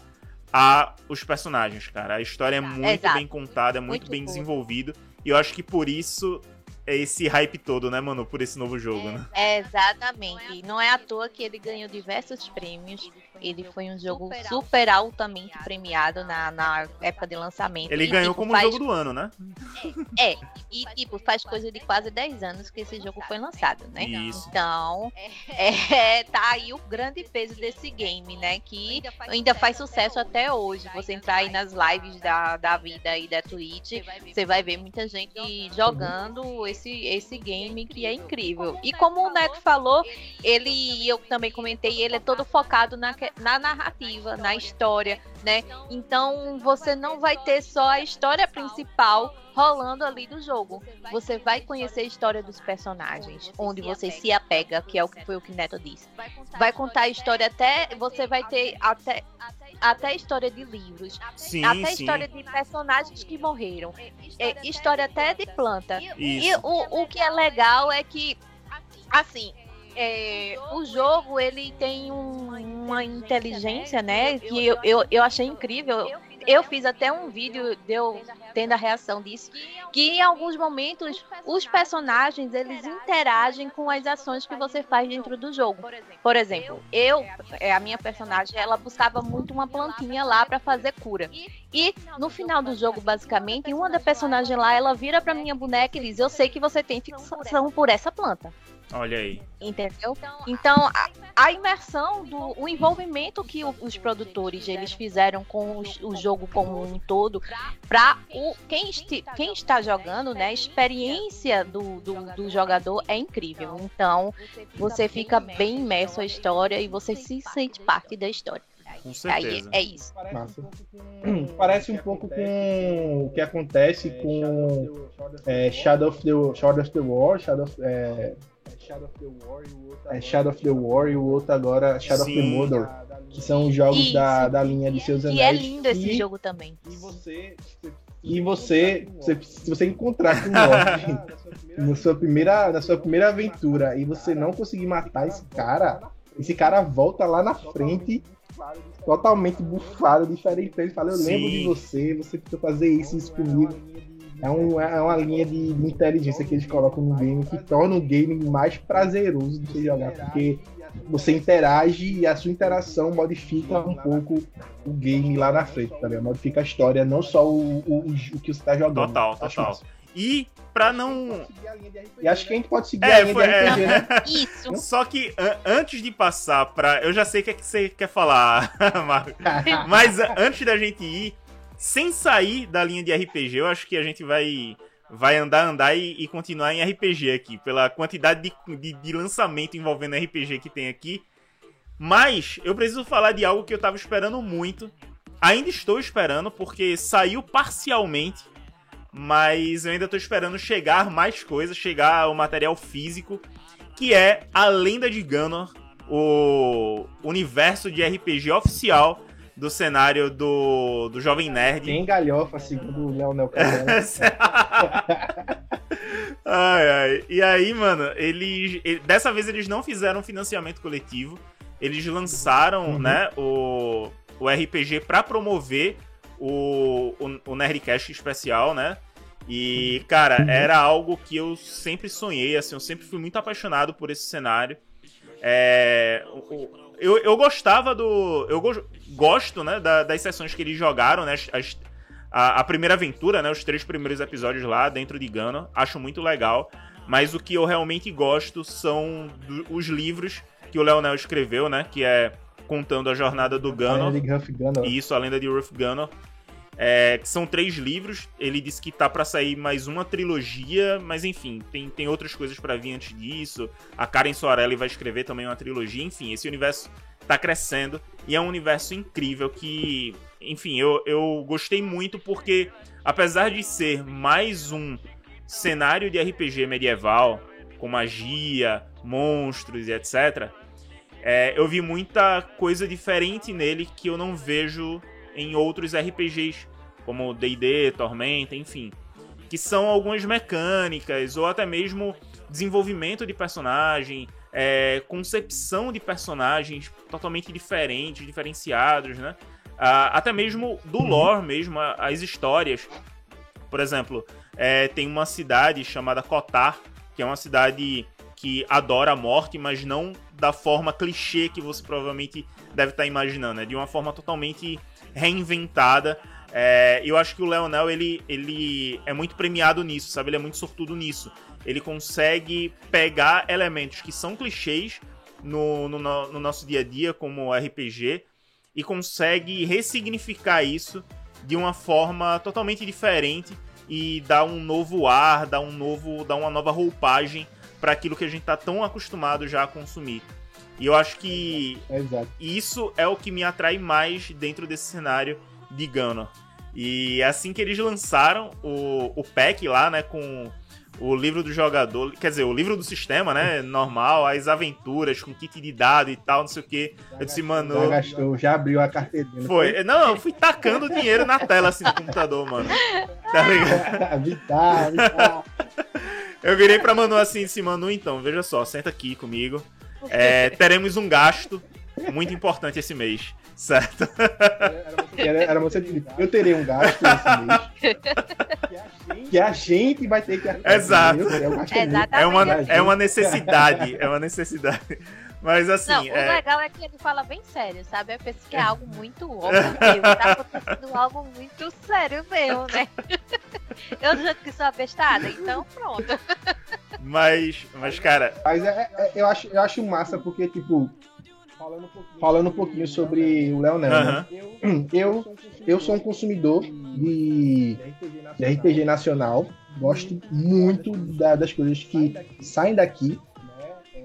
[SPEAKER 1] a os personagens, cara. A história é muito Exato. bem contada, é muito, muito bem desenvolvido. E eu acho que por isso é esse hype todo, né, mano, por esse novo jogo,
[SPEAKER 2] é,
[SPEAKER 1] né?
[SPEAKER 2] É, exatamente. Não é à toa que ele ganhou diversos prêmios. Ele foi um jogo super altamente premiado na, na época de lançamento.
[SPEAKER 1] Ele e, ganhou tipo, como faz... jogo do ano, né?
[SPEAKER 2] É, é, e tipo, faz coisa de quase 10 anos que esse jogo foi lançado, né? Isso. Então, é, tá aí o grande peso desse game, né? Que ainda faz sucesso até hoje. Você entrar aí nas lives da, da vida e da Twitch, você vai ver muita gente jogando esse, esse game que é incrível. E como o Neto falou, ele, eu também comentei, ele é todo focado na, na narrativa, na história, né? Então você não vai ter só a história principal rolando ali do jogo. Você vai conhecer a história dos personagens, onde você se apega, que é o que foi o que Neto disse. Vai contar a história até você vai ter até até a história de livros,
[SPEAKER 1] sim,
[SPEAKER 2] até
[SPEAKER 1] sim.
[SPEAKER 2] história de personagens que morreram, é, história até de planta. Isso. E o, o que é legal é que assim, é, o jogo ele tem um, uma inteligência, né? Que eu, eu, eu achei incrível. Eu fiz até um vídeo de eu tendo a reação disso, que em alguns momentos os personagens eles interagem com as ações que você faz dentro do jogo. Por exemplo, eu, é, a minha personagem, ela buscava muito uma plantinha lá para fazer cura. E no final do jogo, basicamente, uma da personagem lá, ela vira para minha boneca e diz: "Eu sei que você tem fixação por essa planta".
[SPEAKER 1] Olha aí.
[SPEAKER 2] Entendeu? Então, a, a imersão, do, o envolvimento que o, os produtores eles fizeram com os, o jogo como um todo, para quem, esti, quem está jogando, né, a experiência do, do, do, jogador é incrível. Então, você fica bem imerso à história e você se sente parte da história.
[SPEAKER 1] Com certeza.
[SPEAKER 2] Aí, é isso.
[SPEAKER 3] Parece um pouco com o que acontece com é, Shadow of the Shadow of the War, Shadow of, é, Shadow of the War e o outro é Shadow of the War e o outro agora Shadow Sim. of the Mordor, que são os jogos da, da linha de seus anéis.
[SPEAKER 2] E é lindo esse e, jogo também.
[SPEAKER 3] E você, E você, você se você encontrar com o Loki na sua primeira, na sua primeira aventura e você não conseguir matar esse cara, esse cara volta lá na frente totalmente bufado, diferente. Ele fala, eu
[SPEAKER 1] Sim.
[SPEAKER 3] lembro de você, você precisa fazer isso, isso comigo. É, um, é uma linha de, de inteligência que eles colocam no game que torna o game mais prazeroso de você jogar, porque você interage e a sua interação modifica um pouco o game lá na frente, tá ligado? Modifica a história, não só o, o, o que você tá jogando.
[SPEAKER 1] Total,
[SPEAKER 3] Acho
[SPEAKER 1] total. E pra não.
[SPEAKER 3] E acho que a gente pode seguir
[SPEAKER 1] É,
[SPEAKER 3] a linha
[SPEAKER 1] foi-
[SPEAKER 3] de
[SPEAKER 1] é.
[SPEAKER 3] RPG, né?
[SPEAKER 2] Isso.
[SPEAKER 1] Só que an- antes de passar pra. Eu já sei o que, é que você quer falar, Marco. Mas antes da gente ir, sem sair da linha de RPG, eu acho que a gente vai. Vai andar, andar e, e continuar em RPG aqui, pela quantidade de, de, de lançamento envolvendo RPG que tem aqui. Mas eu preciso falar de algo que eu tava esperando muito. Ainda estou esperando, porque saiu parcialmente. Mas eu ainda tô esperando chegar mais coisas, chegar o material físico. Que é a Lenda de Gunnar, o universo de RPG oficial do cenário do, do Jovem Nerd.
[SPEAKER 3] Tem galhofa, segundo o Leonel
[SPEAKER 1] ai, ai. E aí, mano, eles. ele- dessa vez eles não fizeram financiamento coletivo. Eles lançaram,
[SPEAKER 3] Uhum.
[SPEAKER 1] né, o, o RPG pra promover o, o, o Nerdcast especial, né? E, cara,
[SPEAKER 3] Uhum.
[SPEAKER 1] era algo que eu sempre sonhei, assim, eu sempre fui muito apaixonado por esse cenário. É, eu, eu gostava do. Eu go- gosto, né, da- das sessões que eles jogaram, né? as- a, a primeira aventura, né? Os três primeiros episódios lá dentro de Gana. Acho muito legal. Mas o que eu realmente gosto são do- os livros que o Leonel escreveu, né? Que é contando a jornada do Gano. Isso, a lenda de Ruth Gunner. É, que são três livros. Ele disse que tá pra sair mais uma trilogia, mas enfim, tem, tem outras coisas pra vir antes disso. A Karen Soarelli vai escrever também uma trilogia. Enfim, esse universo tá crescendo e é um universo incrível que, enfim, eu, eu gostei muito porque, apesar de ser mais um cenário de RPG medieval, com magia, monstros e etc., é, eu vi muita coisa diferente nele que eu não vejo em outros RPGs, como D&D, Tormenta, enfim, que são algumas mecânicas ou até mesmo desenvolvimento de personagem, é, concepção de personagens totalmente diferentes, diferenciados, né? Ah, até mesmo do lore mesmo, as histórias. Por exemplo, é, tem uma cidade chamada Kotar, que é uma cidade que adora a morte, mas não da forma clichê que você provavelmente deve estar imaginando. É de uma forma totalmente reinventada. É, eu acho que o Leonel, ele, ele é muito premiado nisso, sabe? Ele é muito sortudo nisso. Ele consegue pegar elementos que são clichês no, no, no- no nosso dia a dia, como RPG, e consegue ressignificar isso de uma forma totalmente diferente e dar um novo ar, dar um novo, dar uma nova roupagem para aquilo que a gente tá tão acostumado já a consumir. E eu acho que
[SPEAKER 3] Exato.
[SPEAKER 1] isso é o que me atrai mais dentro desse cenário de Gunner. E assim que eles lançaram o, o pack lá, né, com o livro do jogador, quer dizer, o livro do sistema, né, normal, as aventuras com kit de dado e tal, não sei o que. Eu disse, mano,
[SPEAKER 3] Já gastou, já abriu a carteirinha.
[SPEAKER 1] foi. Não, eu fui tacando dinheiro na tela assim do computador, mano. Tá ligado?
[SPEAKER 3] Vitar, Vitar.
[SPEAKER 1] Eu virei pra Manu assim disse, Manu, então, veja só, senta aqui comigo. É, teremos um gasto muito importante esse mês, certo?
[SPEAKER 3] Era, era você dizer, eu terei um gasto esse mês. Que a gente vai ter que.
[SPEAKER 1] Exato.
[SPEAKER 3] É
[SPEAKER 1] uma, é uma necessidade, é uma necessidade. Mas assim,
[SPEAKER 2] Não, o
[SPEAKER 1] é,
[SPEAKER 2] legal é que ele fala bem sério, sabe? Eu penso que é algo muito óbvio. Tá acontecendo algo muito sério mesmo, né? Eu jeito que sou abestada, então pronto.
[SPEAKER 1] mas, mas cara,
[SPEAKER 3] Mas é- é- eu, acho, eu acho massa porque, tipo, falando um pouquinho sobre o Leonel,
[SPEAKER 1] aham,
[SPEAKER 3] né? Eu, eu sou um consumidor de, de RPG nacional. Gosto muito da- das coisas que saem daqui.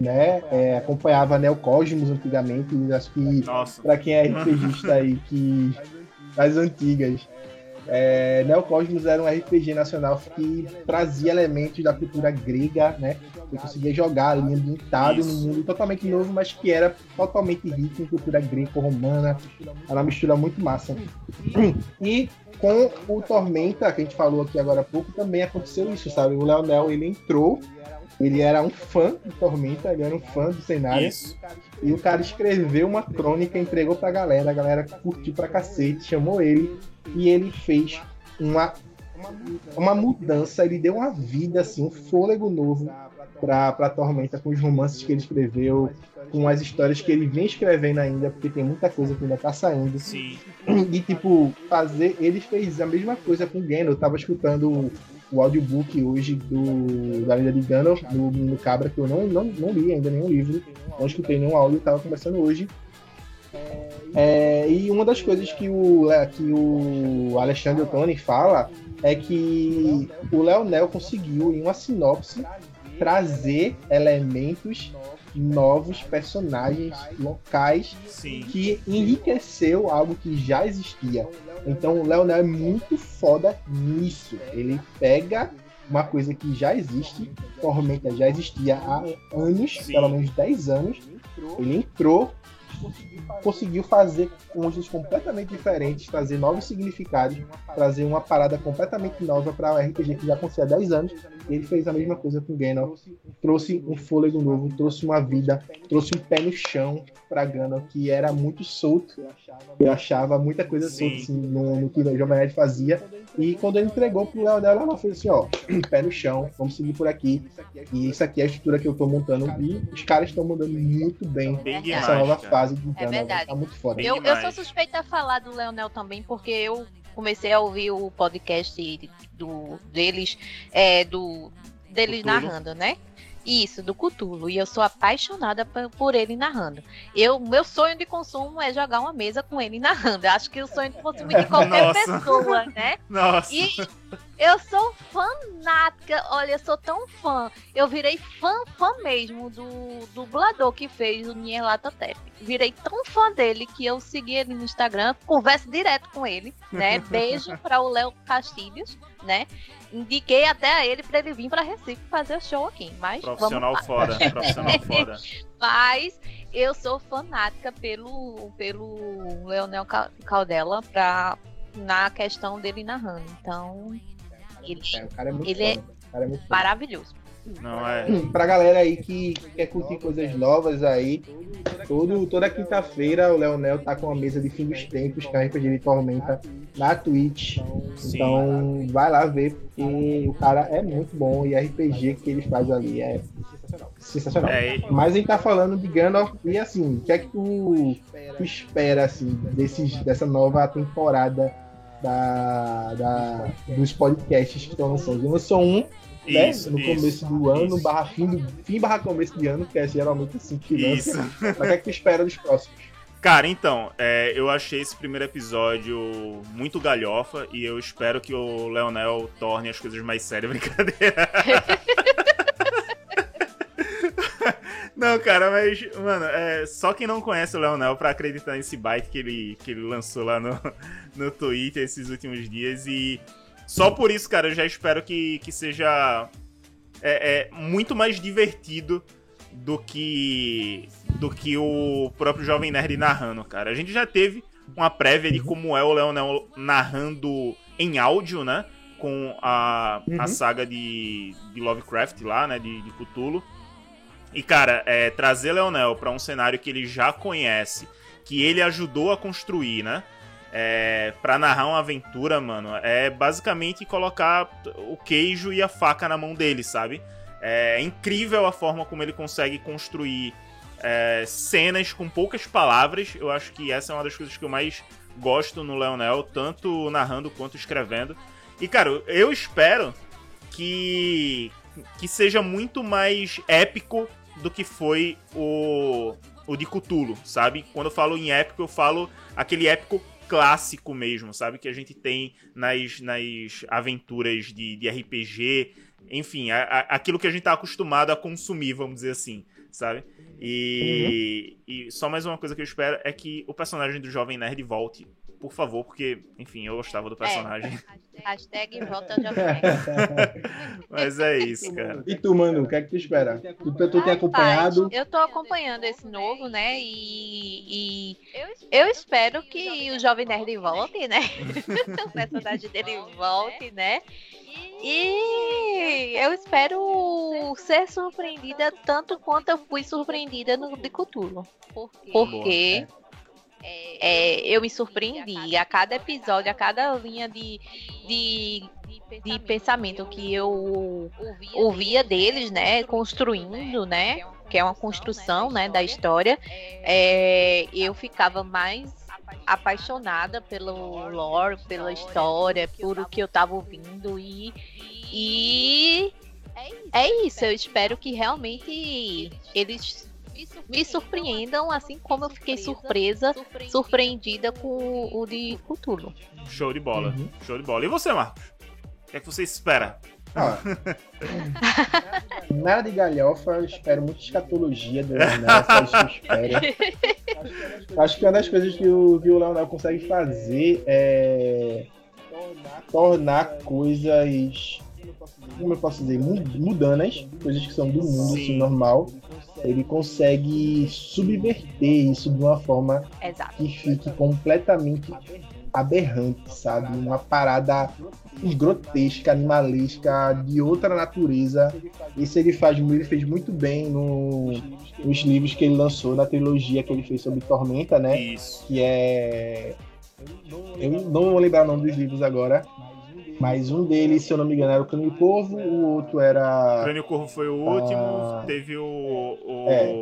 [SPEAKER 3] Né? É, acompanhava Neo Cosmos antigamente. Acho que pra quem é RPGista aí que das antigas É, Neocosmos era um RPG nacional que trazia elementos da cultura grega, né? Você conseguia jogar ali ambientado Isso. num mundo totalmente novo, mas que era totalmente rico em cultura greco-romana. Era uma mistura muito massa. E com o Tormenta, que a gente falou aqui agora há pouco, também aconteceu isso, sabe? O Leonel, ele entrou ele era um fã do Tormenta, ele era um fã do cenário. Isso. E o cara escreveu uma crônica, entregou pra galera, a galera curtiu pra cacete, chamou ele e ele fez uma, uma mudança, ele deu uma vida, assim, um fôlego novo pra, pra Tormenta com os romances que ele escreveu, com as histórias que ele vem escrevendo ainda, porque tem muita coisa que ainda tá saindo.
[SPEAKER 1] Sim.
[SPEAKER 3] E, tipo, fazer. Ele fez a mesma coisa com o Geno. Eu tava escutando o audiobook hoje do, da Lenda de Gandalf, do Menino Cabra, que eu não, não, não li ainda nenhum livro, não escutei nenhum áudio, estava conversando hoje. É, e uma das coisas que o, que o Alexandre Ottoni fala é que o Leonel conseguiu, em uma sinopse, trazer elementos novos personagens locais
[SPEAKER 1] Sim.
[SPEAKER 3] que enriqueceu algo que já existia. Então o Leonel é muito foda nisso. Ele pega uma coisa que já existe, Tormenta já existia há anos, Sim. pelo menos 10 anos. Ele entrou, conseguiu fazer coisas completamente diferentes, trazer novos significados, trazer uma parada completamente nova para o RPG que já acontecia há 10 anos ele fez a mesma coisa com Gandalf, trouxe um fôlego novo, trouxe uma vida, trouxe um pé no chão para Gandalf, que era muito solto. Eu achava muita coisa Sim. solta assim, no, no que o Jovem Nerd fazia. E quando ele entregou pro Léo dela, ela fez assim, ó, pé no chão, vamos seguir por aqui. E isso aqui é a estrutura que eu tô montando. E os caras estão mandando muito bem,
[SPEAKER 1] bem
[SPEAKER 3] essa nova fase.
[SPEAKER 2] É verdade.
[SPEAKER 3] Tá muito foda.
[SPEAKER 2] Eu, eu sou suspeita a falar do Leonel também, porque eu comecei a ouvir o podcast do, deles, é, do, deles narrando, né? Isso, do Cutulo. E eu sou apaixonada por ele narrando. Eu, meu sonho de consumo é jogar uma mesa com ele narrando. Eu acho que o sonho de consumo de qualquer pessoa, né?
[SPEAKER 1] Nossa.
[SPEAKER 2] E eu sou fanática. Olha, eu sou tão fã. Eu virei fã, fã mesmo do dublador que fez o Nyarlathotep. Virei tão fã dele que eu segui ele no Instagram, converso direto com ele, né? Beijo para o Léo Castilhos, né? indiquei até a ele para ele vir para Recife fazer o show aqui. Mas
[SPEAKER 1] profissional foda, profissional foda.
[SPEAKER 2] Mas eu sou fanática pelo pelo Leonel Caldela para na questão dele narrando. Então, ele, é, é ele é, é maravilhoso.
[SPEAKER 1] Não é.
[SPEAKER 3] Pra galera aí que quer curtir coisas novas aí, todo, toda quinta-feira o Leonel tá com a mesa de fim dos tempos, que é a RPG de Tormenta, na Twitch. Sim. Então vai lá ver, porque o cara é muito bom e a RPG que ele faz ali é sensacional. É, Mas a gente tá falando de Gandalf e assim, o que é que tu, tu espera assim, desses, dessa nova temporada da, da, dos podcasts que estão lançando? Eu sou um né? Isso, no começo isso, do ano, barra fim, do, fim barra começo de ano, que é geralmente assim que lança. Mas o que é que tu espera dos próximos?
[SPEAKER 1] Cara, então, é, eu achei esse primeiro episódio muito galhofa e eu espero que o Leonel torne as coisas mais sérias, brincadeira. Não, cara, mas, mano, é, só quem não conhece o Leonel pra acreditar nesse bite que ele, que ele lançou lá no, no Twitter esses últimos dias e só por isso, cara, eu já espero que, que seja é, é, muito mais divertido do que do que o próprio Jovem Nerd narrando, cara. A gente já teve uma prévia de como é o Leonel narrando em áudio, né? Com a, uhum. a saga de, de Lovecraft lá, né? De, de Cthulhu. E, cara, é, trazer Leonel para um cenário que ele já conhece, que ele ajudou a construir, né? É, para narrar uma aventura, mano, é basicamente colocar o queijo e a faca na mão dele, sabe? É incrível a forma como ele consegue construir é, cenas com poucas palavras. Eu acho que essa é uma das coisas que eu mais gosto no Leonel, tanto narrando quanto escrevendo. E, cara, eu espero que, que seja muito mais épico do que foi o, o de Cthulhu, sabe? Quando eu falo em épico, eu falo aquele épico clássico mesmo, sabe? Que a gente tem nas, nas aventuras de, de RPG, enfim, a, a, aquilo que a gente tá acostumado a consumir, vamos dizer assim, sabe? E, uhum. e só mais uma coisa que eu espero é que o personagem do Jovem Nerd volte. Por favor, porque, enfim, eu gostava do personagem.
[SPEAKER 2] É, hashtag volta jovem.
[SPEAKER 1] Mas é isso, cara.
[SPEAKER 3] E tu, Manu, o que é que tu espera? Tu, tu, tu tem acompanhado?
[SPEAKER 2] Eu tô acompanhando esse novo, né? E, e eu espero que o Jovem Nerd volte, né? o personagem dele volte, né? E eu espero ser surpreendida tanto quanto eu fui surpreendida no de Cthulhu. Porque é, eu me surpreendi a cada episódio, a cada linha de, de, de pensamento que eu ouvia deles, né? Construindo, né? Que é uma construção né, da história. É, eu ficava mais apaixonada pelo lore, pela história, por o que eu tava ouvindo e e é isso. Eu espero que realmente eles me surpreendam, assim como eu fiquei surpresa, surpreendida com o de Cthulhu.
[SPEAKER 1] Show de bola, uhum. show de bola. E você, Marcos? O que é que você espera? Ah,
[SPEAKER 3] nada de galhofa, eu espero muita escatologia do Leonel, que espero. Acho que uma das coisas que o, que o Leonel consegue fazer é tornar coisas como eu posso dizer, mudanas, coisas que são do mundo assim, normal, ele consegue subverter isso de uma forma
[SPEAKER 2] Exato.
[SPEAKER 3] que fique completamente aberrante, sabe? Uma parada grotesca, animalesca, de outra natureza. Isso ele faz, ele fez muito bem no, nos livros que ele lançou, na trilogia que ele fez sobre Tormenta, né?
[SPEAKER 1] Isso.
[SPEAKER 3] Que é. Eu não vou lembrar o nome dos livros agora, mas um deles, se eu não me engano, era o Crânio Corvo, o outro era.
[SPEAKER 1] O Crânio Corvo foi o último, ah, teve o. o é.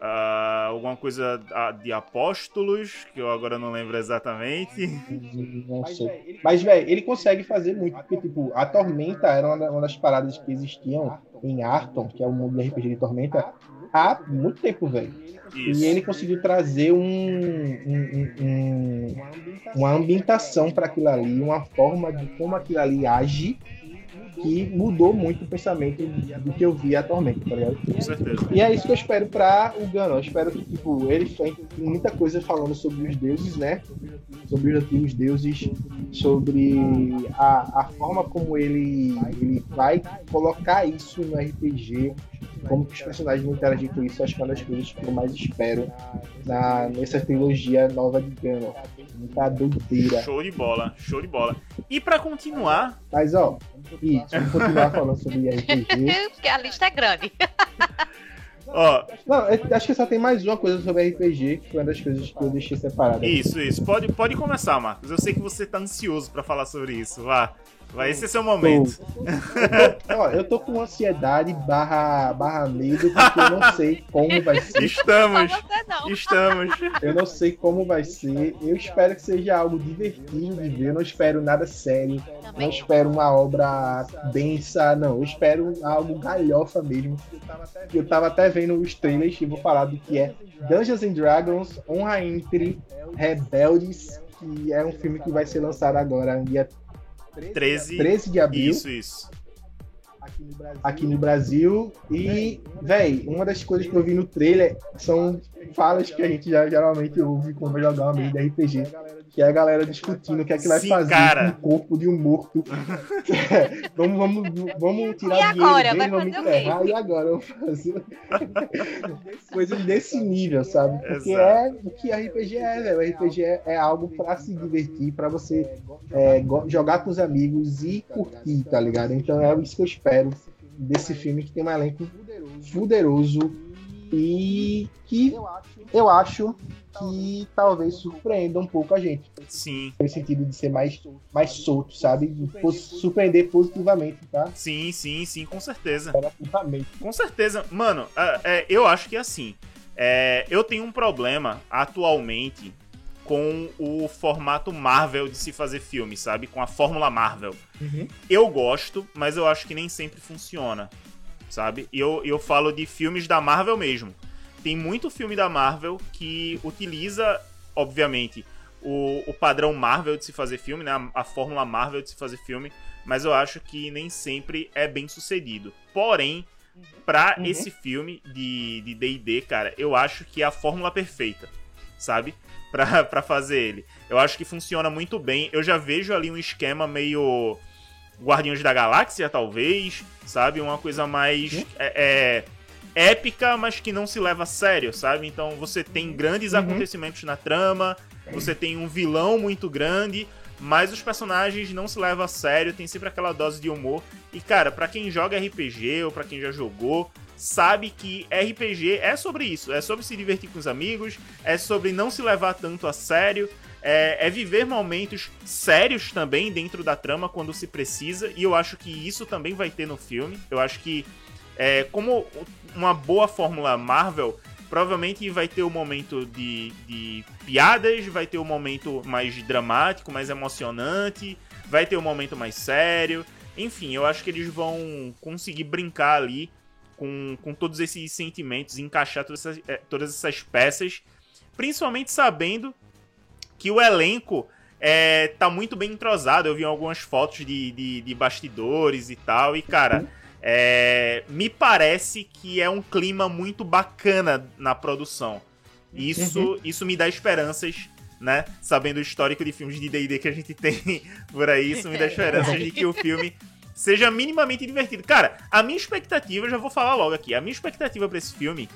[SPEAKER 1] uh, alguma coisa de apóstolos, que eu agora não lembro exatamente.
[SPEAKER 3] Não sei. Mas, velho, ele consegue fazer muito, porque, tipo, a Tormenta era uma das paradas que existiam em Arton, que é o mundo de RPG de Tormenta, há muito tempo, velho. E ele conseguiu trazer um, um, um, uma ambientação para aquilo ali, uma forma de como aquilo ali age que mudou muito o pensamento do que eu via atualmente, tá ligado?
[SPEAKER 1] Com certeza.
[SPEAKER 3] E é isso que eu espero para o Gano. Eu espero que, tipo, ele tem muita coisa falando sobre os deuses, né? Sobre os antigos deuses, sobre a, a forma como ele, ele vai colocar isso no RPG, como que os personagens vão interagir com isso, acho que é uma das coisas que eu mais espero na, nessa trilogia nova de Gano. Muita doideira.
[SPEAKER 1] Show de bola, show de bola. E para continuar.
[SPEAKER 3] Mas ó, e vamos continuar falando sobre RPG.
[SPEAKER 2] Porque a lista é grande.
[SPEAKER 1] Ó,
[SPEAKER 3] não, acho que só tem mais uma coisa sobre RPG, que foi uma das coisas que eu deixei separada.
[SPEAKER 1] Isso, isso. Pode, pode começar, Marcos. Eu sei que você tá ansioso para falar sobre isso. Vá. Vai, esse é seu momento.
[SPEAKER 3] Eu tô, ó, eu tô com ansiedade barra, barra medo, porque eu não sei como vai ser.
[SPEAKER 1] Estamos. Estamos.
[SPEAKER 3] Eu não sei como vai ser. Eu espero que seja algo divertido de ver. Eu não espero nada sério. Não espero uma obra densa. Não, eu espero algo galhofa mesmo. Eu tava até vendo os trailers e vou falar do que é Dungeons and Dragons Honra entre Rebeldes, que é um filme que vai ser lançado agora, dia
[SPEAKER 1] 13,
[SPEAKER 3] 13 de abril.
[SPEAKER 1] Isso, isso.
[SPEAKER 3] Aqui no Brasil. Aqui no Brasil. E, véi, uma das coisas que eu vi no trailer são falas que a gente já geralmente ouve quando vai jogar uma mesa de RPG que é a galera discutindo o que é que vai Sim, fazer cara. com o corpo de um morto. vamos, vamos, vamos tirar
[SPEAKER 2] e dinheiro agora?
[SPEAKER 3] dele, vamos enterrar, e agora? Vamos fazer coisas desse nível, sabe? Porque Exato. é o que RPG é, velho. RPG é, é algo para se divertir, para você é, jogar com os amigos e curtir, tá ligado? Então é isso que eu espero desse filme que tem um elenco poderoso e que eu acho que talvez surpreenda um pouco a gente.
[SPEAKER 1] Sim.
[SPEAKER 3] No sentido de ser mais, mais solto, sabe? Surpreender positivamente, tá?
[SPEAKER 1] Sim, sim, sim, com certeza. Com certeza. Mano, é, é, eu acho que é assim. É, eu tenho um problema atualmente com o formato Marvel de se fazer filme, sabe? Com a fórmula Marvel. Uhum. Eu gosto, mas eu acho que nem sempre funciona, sabe? E eu, eu falo de filmes da Marvel mesmo tem muito filme da Marvel que utiliza, obviamente, o, o padrão Marvel de se fazer filme, né? A, a fórmula Marvel de se fazer filme, mas eu acho que nem sempre é bem sucedido. Porém, para uhum. esse filme de D&D, cara, eu acho que é a fórmula perfeita, sabe? Pra, pra fazer ele. Eu acho que funciona muito bem. Eu já vejo ali um esquema meio. Guardiões da Galáxia, talvez, sabe? Uma coisa mais. É, é, épica, mas que não se leva a sério, sabe? Então você tem grandes uhum. acontecimentos na trama, você tem um vilão muito grande, mas os personagens não se levam a sério, tem sempre aquela dose de humor. E cara, para quem joga RPG ou para quem já jogou, sabe que RPG é sobre isso, é sobre se divertir com os amigos, é sobre não se levar tanto a sério, é, é, viver momentos sérios também dentro da trama quando se precisa, e eu acho que isso também vai ter no filme. Eu acho que, é, como uma boa fórmula Marvel, provavelmente vai ter o um momento de, de piadas, vai ter o um momento mais dramático, mais emocionante, vai ter o um momento mais sério. Enfim, eu acho que eles vão conseguir brincar ali com, com todos esses sentimentos, encaixar todas essas, é, todas essas peças, principalmente sabendo que o elenco é, tá muito bem entrosado. Eu vi algumas fotos de, de, de bastidores e tal, e cara, é, me parece que é um clima muito bacana na produção. Isso, uhum. isso me dá esperanças né? Sabendo o histórico de filmes de D&D que a gente tem por aí, isso me dá esperanças de que o filme seja minimamente divertido. Cara, a minha expectativa, já vou falar logo aqui, a minha expectativa para esse filme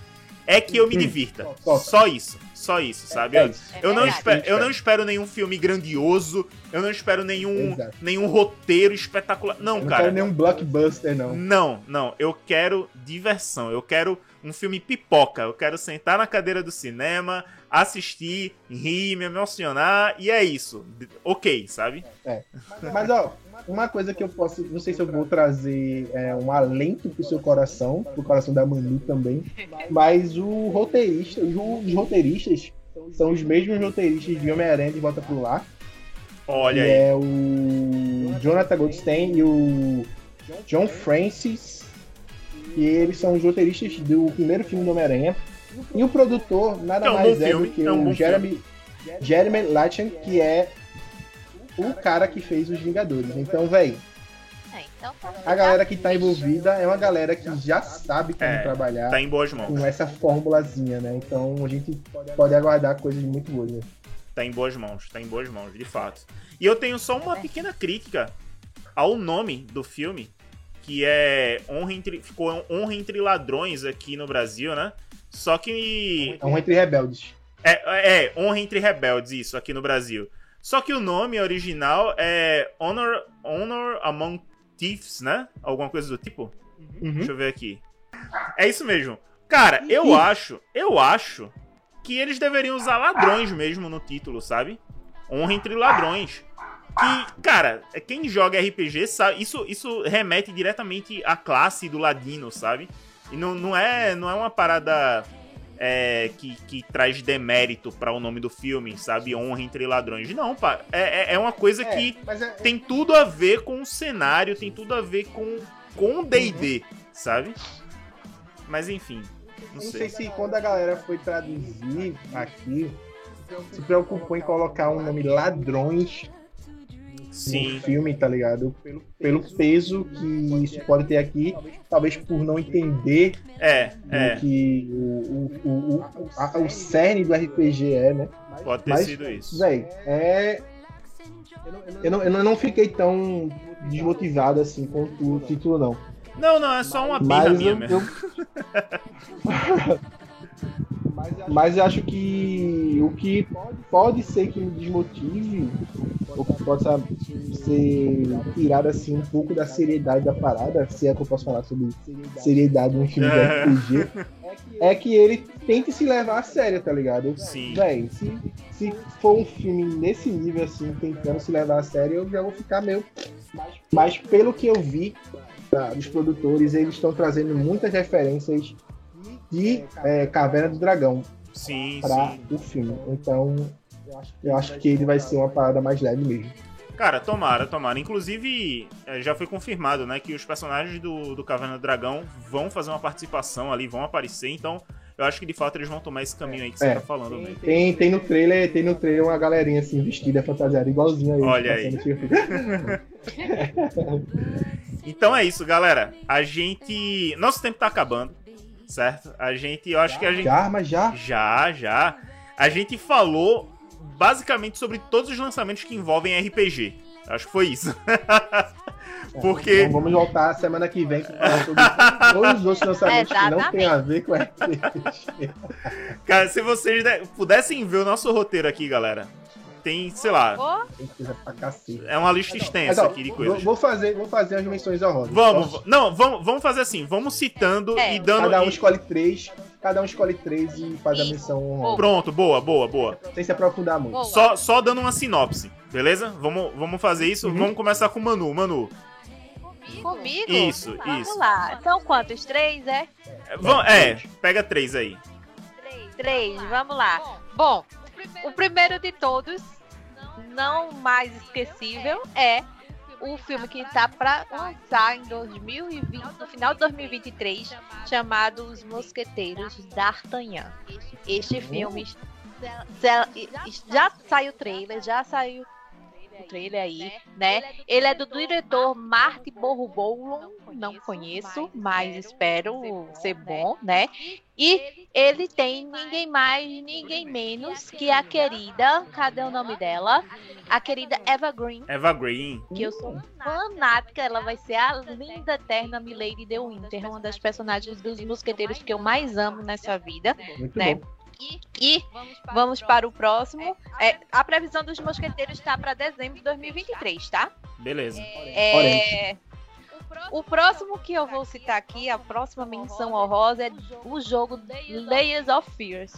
[SPEAKER 1] é que eu me hum. divirta. Só isso. Só isso, sabe? É, eu, não espero, eu não espero nenhum filme grandioso, eu não espero nenhum, nenhum roteiro espetacular. Não,
[SPEAKER 3] eu
[SPEAKER 1] cara. Não
[SPEAKER 3] quero nenhum blockbuster, não.
[SPEAKER 1] Não, não. Eu quero diversão. Eu quero um filme pipoca. Eu quero sentar na cadeira do cinema, assistir, rir, me emocionar, e é isso. Ok, sabe?
[SPEAKER 3] É. Mas, ó, uma coisa que eu posso. Não sei se eu vou trazer é, um alento pro seu coração, pro coração da Manu também. Mas o roteirista, os, roteiristas são os mesmos roteiristas de Homem-Aranha de Volta pro Lar.
[SPEAKER 1] Olha
[SPEAKER 3] aí. É o Jonathan Goldstein e o John Francis. E eles são os roteiristas do primeiro filme do Homem-Aranha. E o produtor nada é um mais é do que é um o Jeremy, Jeremy Latchen, que é o cara que fez os Vingadores. Então, velho. É, então tá a galera que tá envolvida é uma galera que já sabe como é, trabalhar
[SPEAKER 1] tá em boas mãos.
[SPEAKER 3] com essa formulazinha, né? Então a gente pode aguardar coisas muito boas. Né?
[SPEAKER 1] Tá em boas mãos, tá em boas mãos, de fato. E eu tenho só uma pequena crítica ao nome do filme, que é Honra entre, ficou Honra entre Ladrões aqui no Brasil, né? Só que.
[SPEAKER 3] Honra entre Rebeldes.
[SPEAKER 1] É, é, Honra entre Rebeldes, isso, aqui no Brasil. Só que o nome original é Honor, Honor Among Thieves, né? Alguma coisa do tipo. Uhum. Deixa eu ver aqui. É isso mesmo. Cara, eu acho, eu acho que eles deveriam usar ladrões mesmo no título, sabe? Honra entre ladrões. Que, cara, quem joga RPG sabe, isso, isso remete diretamente à classe do ladino, sabe? E não, não, é, não é uma parada é, que, que traz demérito para o nome do filme, sabe? Honra entre ladrões. Não, pá. É, é, é uma coisa é, que é, tem tudo a ver com o cenário, tem tudo a ver com com o D&D, uhum. sabe? Mas enfim, não, não sei.
[SPEAKER 3] sei se quando a galera foi traduzir aqui, se preocupou em colocar um nome ladrões Sim. no filme, tá ligado? Pelo, pelo peso que isso pode ter aqui, talvez por não entender
[SPEAKER 1] é, é.
[SPEAKER 3] que o, o, o, a, o cerne do RPG é, né?
[SPEAKER 1] Pode ter Mas, sido isso.
[SPEAKER 3] Véi, é. Eu não, eu não fiquei tão desmotivado assim com o título, não.
[SPEAKER 1] Não, não, é só uma birra minha eu, mesmo.
[SPEAKER 3] Eu... Mas eu acho que o que pode ser que me desmotive, ou que possa ser tirado assim um pouco da seriedade da parada, se é que eu posso falar sobre seriedade no filme de RPG, é que ele tente se levar a sério, tá ligado?
[SPEAKER 1] Sim.
[SPEAKER 3] Véi, se, se for um filme nesse nível assim, tentando se levar a sério, eu já vou ficar meio. Mas pelo que eu vi tá, dos produtores, eles estão trazendo muitas referências de é, Caverna do Dragão para o filme. Então, eu acho que ele vai ser uma parada mais leve mesmo.
[SPEAKER 1] Cara, tomara, tomara. Inclusive, é, já foi confirmado, né, que os personagens do, do Caverna do Dragão vão fazer uma participação ali, vão aparecer, então eu acho que de fato eles vão tomar esse caminho aí que você é, tá falando mesmo.
[SPEAKER 3] Tem, tem no trailer, tem no trailer uma galerinha assim, vestida, fantasiada, igualzinha aí.
[SPEAKER 1] Olha aí. então é isso, galera. A gente. Nosso tempo tá acabando certo? A gente, eu acho
[SPEAKER 3] já,
[SPEAKER 1] que a gente.
[SPEAKER 3] Já, mas já?
[SPEAKER 1] Já, já. a gente falou basicamente sobre todos os lançamentos que envolvem RPG. Acho que foi isso. Porque.
[SPEAKER 3] Então vamos voltar semana que vem para sobre todos os outros lançamentos que não tem a ver com RPG.
[SPEAKER 1] Cara, se vocês pudessem ver o nosso roteiro aqui, galera. Tem, sei lá. É uma lista extensa Mas, ó, aqui de coisas.
[SPEAKER 3] Vou fazer, vou fazer as menções honrosas.
[SPEAKER 1] Vamos, Posso? não, vamos, vamos fazer assim. Vamos citando é. e dando.
[SPEAKER 3] Cada um escolhe três cada um escolhe três e faz a missão honrosa.
[SPEAKER 1] Pronto, boa, boa, boa.
[SPEAKER 3] Sem se aprofundar muito.
[SPEAKER 1] Só, só dando uma sinopse, beleza? Vamos, vamos fazer isso. Uhum. Vamos começar com o Manu. Manu,
[SPEAKER 2] Comigo?
[SPEAKER 1] Isso,
[SPEAKER 2] Vamos
[SPEAKER 1] isso.
[SPEAKER 2] lá. São quantos? Três, é?
[SPEAKER 1] É, é pega três aí.
[SPEAKER 2] Três, vamos lá. Bom, o primeiro de todos, não mais esquecível, é o filme que está para lançar em 2020, no final de 2023, chamado Os Mosqueteiros d'Artagnan. Este filme já saiu o trailer, já saiu o trailer aí, né? Ele é do diretor Marty Borroboulon, não conheço, mas espero ser bom, né? E ele tem ninguém mais, ninguém menos que a querida, cadê o nome dela? A querida Eva Green.
[SPEAKER 1] Eva Green.
[SPEAKER 2] Que eu sou fanática, ela vai ser a linda eterna Milady de Winter, uma das personagens dos mosqueteiros que eu mais amo nessa vida, Muito né? Bom. E vamos para o próximo. É, a previsão dos mosqueteiros está para dezembro de 2023, tá?
[SPEAKER 1] Beleza.
[SPEAKER 2] É, o próximo que eu vou citar aqui, a próxima menção honrosa é o jogo Layers of Fears,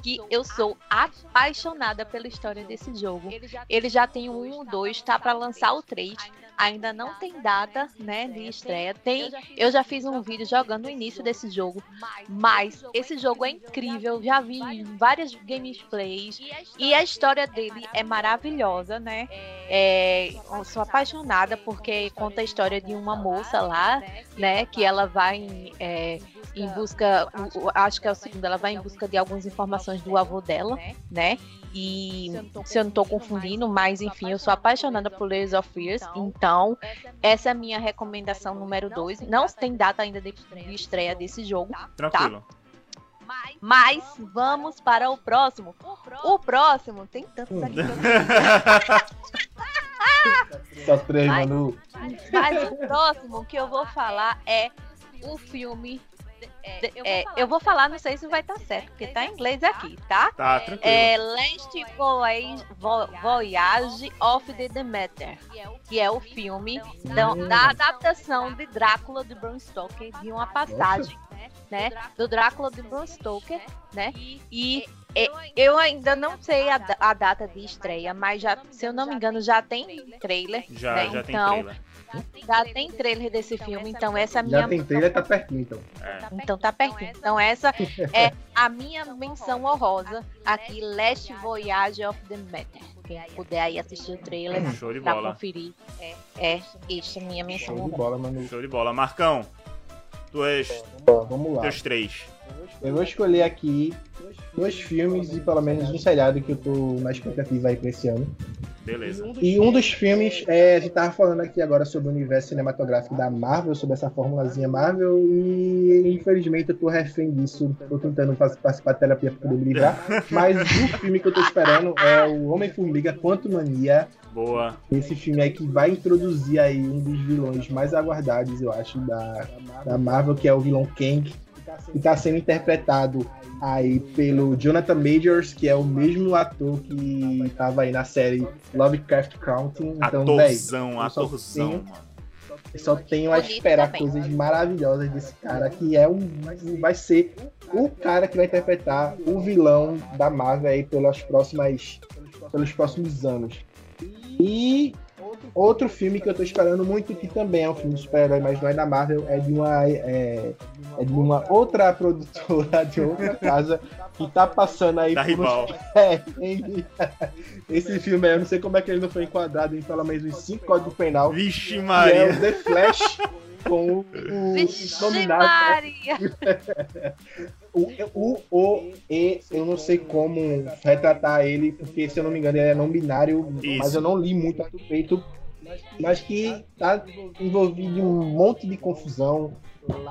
[SPEAKER 2] que eu sou apaixonada pela história desse jogo. Ele já tem o 1, o 2, tá para lançar o 3 ainda não tem data, né, de estreia. Tem, eu já fiz um vídeo jogando o início desse jogo, mas esse jogo é incrível. Já vi várias gameplays e a história dele é maravilhosa, né? É, eu sou apaixonada porque conta a história de uma moça lá, né, que ela vai é, em busca, acho que é o segundo, ela vai em busca de algumas informações do avô dela, né? E se eu não estou confundindo, mas enfim, eu sou apaixonada por Layers of Fears, então essa é a minha recomendação número 2. Não tem data ainda de, de estreia desse jogo, tá? Tranquilo. Tá? Mas vamos para o próximo. O próximo tem tantos aqui.
[SPEAKER 3] Só três, Manu.
[SPEAKER 2] Mas o próximo que eu vou falar é o filme é, eu vou falar, não sei se vai estar tá certo, porque tá em inglês aqui, tá?
[SPEAKER 1] Tá, tranquilo.
[SPEAKER 2] É Last Voyage of the Demeter, que é o filme da, da adaptação de Drácula de Bram Stoker, de uma passagem, né? Do Drácula de Bram Stoker, né? E eu ainda não sei a, a, data de estreia, mas já, se eu não me engano, já tem trailer.
[SPEAKER 1] Já,
[SPEAKER 2] né?
[SPEAKER 1] já
[SPEAKER 2] então,
[SPEAKER 1] tem trailer.
[SPEAKER 2] Já tem trailer desse filme, então essa é a minha.
[SPEAKER 3] Já tem trailer, tá pertinho, então.
[SPEAKER 2] É. Então tá pertinho. Então essa é a minha menção honrosa aqui, Last Voyage of the Matter. Quem puder aí assistir o trailer
[SPEAKER 1] Show de
[SPEAKER 2] pra
[SPEAKER 1] bola.
[SPEAKER 2] conferir, é, é esta é a minha menção
[SPEAKER 3] Show de bola, Manu.
[SPEAKER 1] Show de bola. Marcão, tu és.
[SPEAKER 3] vamos lá.
[SPEAKER 1] Teus três.
[SPEAKER 3] Eu vou escolher aqui dois filmes e pelo menos um seriado que eu tô na expectativa aí pra esse ano.
[SPEAKER 1] Beleza.
[SPEAKER 3] E um dos filmes, é, a gente tava falando aqui agora sobre o universo cinematográfico da Marvel, sobre essa formulazinha Marvel, e infelizmente eu tô refém disso, tô tentando participar da terapia pra poder me livrar. Mas o filme que eu tô esperando é o Homem-Formiga Quanto Mania.
[SPEAKER 1] Boa.
[SPEAKER 3] Esse filme aí que vai introduzir aí um dos vilões mais aguardados, eu acho, da, da Marvel, que é o vilão Kang que está sendo interpretado aí pelo Jonathan Majors, que é o mesmo ator que estava aí na série Lovecraft Country. Então,
[SPEAKER 1] atorzão, atorzão,
[SPEAKER 3] Eu só tenho a esperar também. coisas maravilhosas desse cara, que é um. Vai ser o cara que vai interpretar o vilão da Marvel aí pelas próximas, pelos próximos anos. E Outro filme que eu tô esperando muito, que também é um filme de super-herói, mas não é da Marvel, é de uma, é, é de uma outra produtora, de outra casa, que tá passando aí
[SPEAKER 1] da por rival.
[SPEAKER 3] É, esse filme aí, eu não sei como é que ele não foi enquadrado em pelo menos uns 5 códigos penal.
[SPEAKER 1] Vixe, Maria! é
[SPEAKER 3] o The Flash com o, o
[SPEAKER 2] Vixe. Maria!
[SPEAKER 3] o, o, o, E, eu não sei como retratar ele, porque se eu não me engano ele é não binário, Isso. mas eu não li muito a respeito mas que está envolvido em um monte de confusão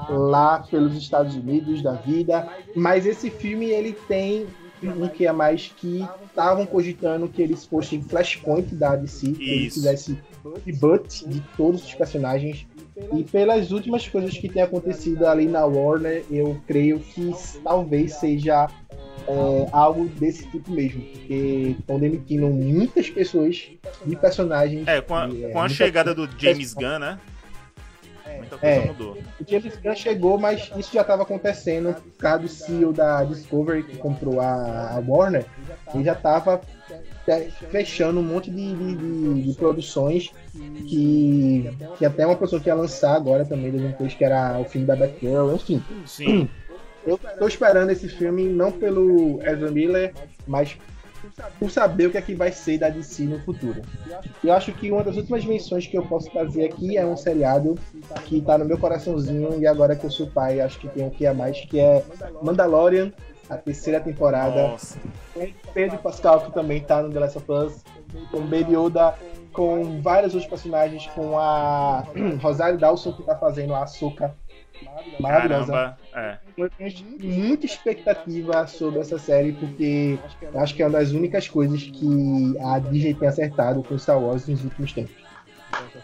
[SPEAKER 3] lá pelos Estados Unidos da vida. Mas esse filme ele tem um que a mais que estavam cogitando que eles fossem flashpoint da DC, que eles fizessem debut de todos os personagens. E pelas últimas coisas que tem acontecido ali na Warner, eu creio que talvez seja é, algo desse tipo mesmo, porque estão demitindo muitas pessoas de personagens.
[SPEAKER 1] É, com a,
[SPEAKER 3] é,
[SPEAKER 1] com a chegada do James Gunn, né?
[SPEAKER 3] Muita coisa é, mudou. O James Gunn chegou, mas isso já estava acontecendo por causa do CEO da Discovery que comprou a, a Warner. Ele já estava fechando um monte de, de, de, de, produções que, que até uma pessoa que ia lançar agora também, depois que era o filme da Batgirl, enfim.
[SPEAKER 1] Sim.
[SPEAKER 3] Eu tô esperando esse filme não pelo Ezra Miller, mas por saber o que é que vai ser da DC no futuro. Eu acho que uma das últimas menções que eu posso fazer aqui é um seriado que tá no meu coraçãozinho e agora que eu sou pai, acho que tem um que a mais, que é Mandalorian, a terceira temporada.
[SPEAKER 1] Nossa.
[SPEAKER 3] Pedro Pascal, que também tá no The Last of Us, com Baby Yoda, com vários outros personagens, com a Rosário Dawson, que tá fazendo a Açúcar maravilhosa.
[SPEAKER 1] Caramba, é.
[SPEAKER 3] Eu tenho muita expectativa sobre essa série, porque acho que é uma das únicas coisas que a Disney tem acertado com Star Wars nos últimos tempos.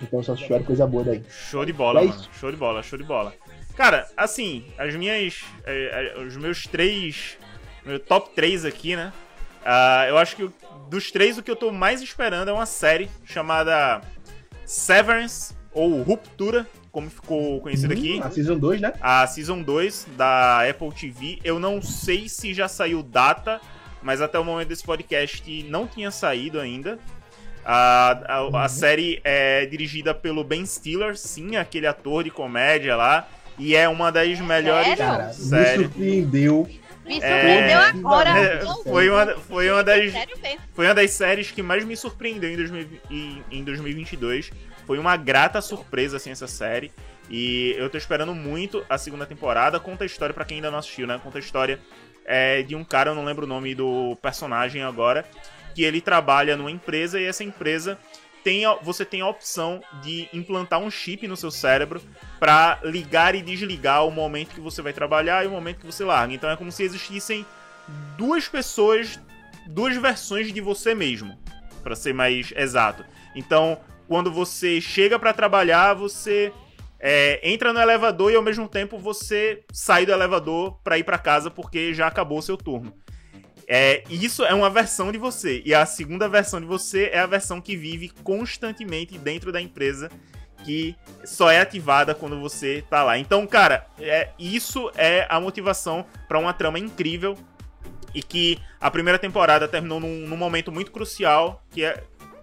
[SPEAKER 3] Então só espero coisa boa daí.
[SPEAKER 1] Show de bola, é mano. Show de bola, show de bola. Cara, assim, as minhas. É, é, os meus três. Meu top 3 aqui, né? Uh, eu acho que dos três, o que eu tô mais esperando é uma série chamada Severance, ou Ruptura, como ficou conhecido
[SPEAKER 3] uhum,
[SPEAKER 1] aqui.
[SPEAKER 3] A Season 2, né?
[SPEAKER 1] A Season 2 da Apple TV. Eu não sei se já saiu data, mas até o momento desse podcast não tinha saído ainda. A, a, uhum. a série é dirigida pelo Ben Stiller, sim, aquele ator de comédia lá. E é uma das melhores
[SPEAKER 2] Sério?
[SPEAKER 3] séries. Me surpreendeu.
[SPEAKER 2] Me surpreendeu é, agora.
[SPEAKER 1] É, foi, uma, foi, uma das, foi uma das séries que mais me surpreendeu em, 2000, em, em 2022. Foi uma grata surpresa, assim, essa série. E eu tô esperando muito a segunda temporada. Conta a história, para quem ainda não assistiu, né? Conta a história é, de um cara, eu não lembro o nome do personagem agora, que ele trabalha numa empresa e essa empresa tem, você tem a opção de implantar um chip no seu cérebro para ligar e desligar o momento que você vai trabalhar e o momento que você larga. Então é como se existissem duas pessoas, duas versões de você mesmo, para ser mais exato. Então, quando você chega para trabalhar, você é, entra no elevador e ao mesmo tempo você sai do elevador para ir para casa porque já acabou o seu turno. É, isso é uma versão de você. E a segunda versão de você é a versão que vive constantemente dentro da empresa, que só é ativada quando você tá lá. Então, cara, é, isso é a motivação para uma trama incrível. E que a primeira temporada terminou num, num momento muito crucial, que é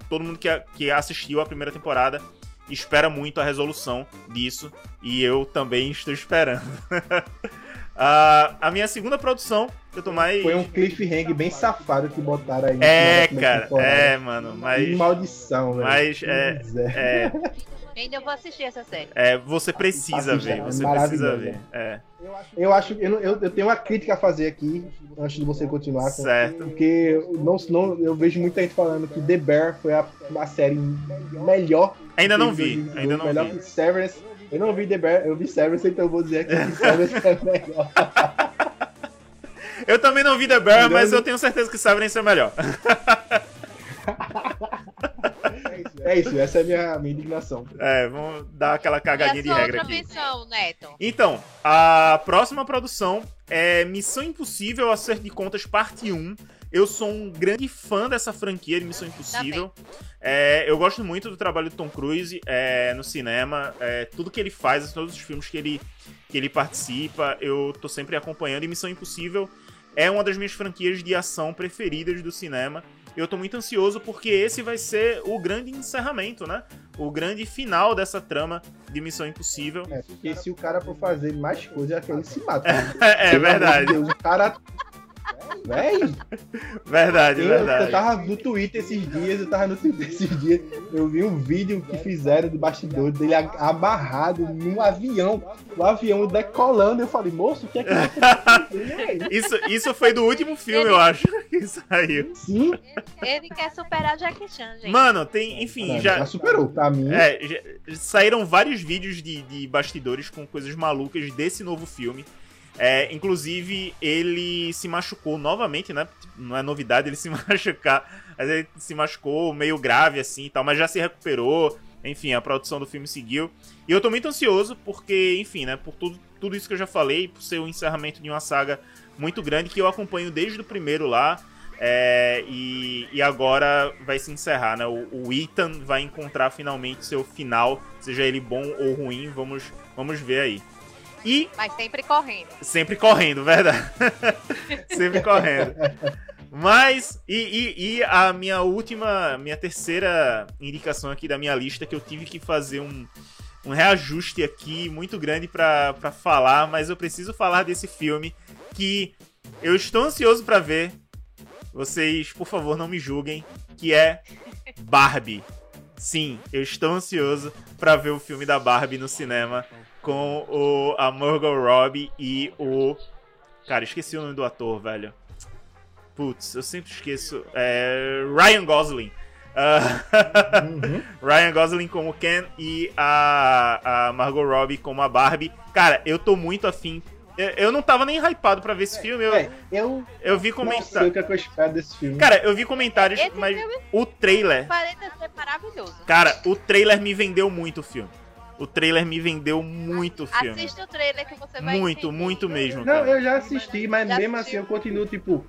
[SPEAKER 1] todo mundo que, que assistiu a primeira temporada espera muito a resolução disso e eu também estou esperando. uh, a minha segunda produção, que eu tô mais.
[SPEAKER 3] Foi um cliffhanger bem safado que botaram aí.
[SPEAKER 1] É, cara, é, mano, mas.
[SPEAKER 3] Que maldição, velho.
[SPEAKER 1] Mas é, é.
[SPEAKER 2] Ainda vou assistir essa série.
[SPEAKER 1] É, você precisa ver, você precisa ver. É.
[SPEAKER 3] Eu acho eu, eu, eu, tenho uma crítica a fazer aqui, antes de você continuar.
[SPEAKER 1] Certo.
[SPEAKER 3] Porque não, não, eu vejo muita gente falando que The Bear foi a, a série melhor.
[SPEAKER 1] Ainda não vi, ainda não
[SPEAKER 3] melhor
[SPEAKER 1] vi.
[SPEAKER 3] Que Severance. Eu não vi The Bear, eu vi Severance, então eu vou dizer que Severance é melhor.
[SPEAKER 1] eu também não vi The Bear, mas eu tenho certeza que Severance é melhor.
[SPEAKER 3] É isso, essa é a minha, minha indignação.
[SPEAKER 1] É, vamos dar aquela cagadinha de regra aqui.
[SPEAKER 2] Menção, Neto?
[SPEAKER 1] Então, a próxima produção é Missão Impossível Acerto de Contas Parte 1. Eu sou um grande fã dessa franquia de Missão Impossível. É, eu gosto muito do trabalho do Tom Cruise é, no cinema. É, tudo que ele faz, todos os filmes que ele, que ele participa, eu tô sempre acompanhando. E Missão Impossível é uma das minhas franquias de ação preferidas do cinema. Eu tô muito ansioso porque esse vai ser o grande encerramento, né? O grande final dessa trama de Missão Impossível.
[SPEAKER 3] É, porque se o cara for fazer mais coisas, é que ele se mata.
[SPEAKER 1] Né? é, é verdade.
[SPEAKER 3] Deus, o cara Véi!
[SPEAKER 1] Verdade,
[SPEAKER 3] eu,
[SPEAKER 1] verdade.
[SPEAKER 3] Eu tava no Twitter esses dias, eu tava no Twitter esses dias, eu vi um vídeo que fizeram do bastidor dele amarrado num avião, o avião decolando, eu falei, moço, o que é que tá
[SPEAKER 1] isso, isso foi do último filme, ele... eu acho, que saiu.
[SPEAKER 3] Sim.
[SPEAKER 2] Ele quer superar o Jackie Chan, gente.
[SPEAKER 1] Mano, tem, enfim, já...
[SPEAKER 3] Já superou, pra mim.
[SPEAKER 1] É, já, saíram vários vídeos de, de bastidores com coisas malucas desse novo filme. É, inclusive, ele se machucou novamente, né? Não é novidade ele se machucar. Mas ele se machucou meio grave assim e tal, mas já se recuperou. Enfim, a produção do filme seguiu. E eu tô muito ansioso porque, enfim, né? Por tudo, tudo isso que eu já falei, por ser o encerramento de uma saga muito grande que eu acompanho desde o primeiro lá. É, e, e, agora vai se encerrar, né? O, o, Ethan vai encontrar finalmente seu final, seja ele bom ou ruim, vamos, vamos ver aí.
[SPEAKER 2] E, Mas sempre correndo.
[SPEAKER 1] Sempre correndo, verdade. sempre correndo. Mas, e, e, e, a minha última, minha terceira indicação aqui da minha lista, que eu tive que fazer um, um reajuste aqui muito grande para falar, mas eu preciso falar desse filme que eu estou ansioso para ver, vocês, por favor, não me julguem, que é Barbie. Sim, eu estou ansioso para ver o filme da Barbie no cinema com o a Margot Robbie e o Cara, esqueci o nome do ator, velho. Putz, eu sempre esqueço. É Ryan Gosling. Uh, uhum. Ryan Gosling como Ken e a, a Margot Robbie como a Barbie. Cara, eu tô muito afim eu não tava nem hypado pra ver esse filme. Eu,
[SPEAKER 3] é, eu,
[SPEAKER 1] eu vi comentários.
[SPEAKER 3] É eu filme.
[SPEAKER 1] Cara, eu vi comentários, esse mas o trailer.
[SPEAKER 2] Parece ser maravilhoso.
[SPEAKER 1] Cara, o trailer me vendeu muito o filme. O trailer me vendeu muito o filme.
[SPEAKER 2] Assista o trailer que você vai
[SPEAKER 1] Muito, entender. muito mesmo.
[SPEAKER 3] Cara. Não, eu já assisti, mas já mesmo assistiu? assim eu continuo, tipo,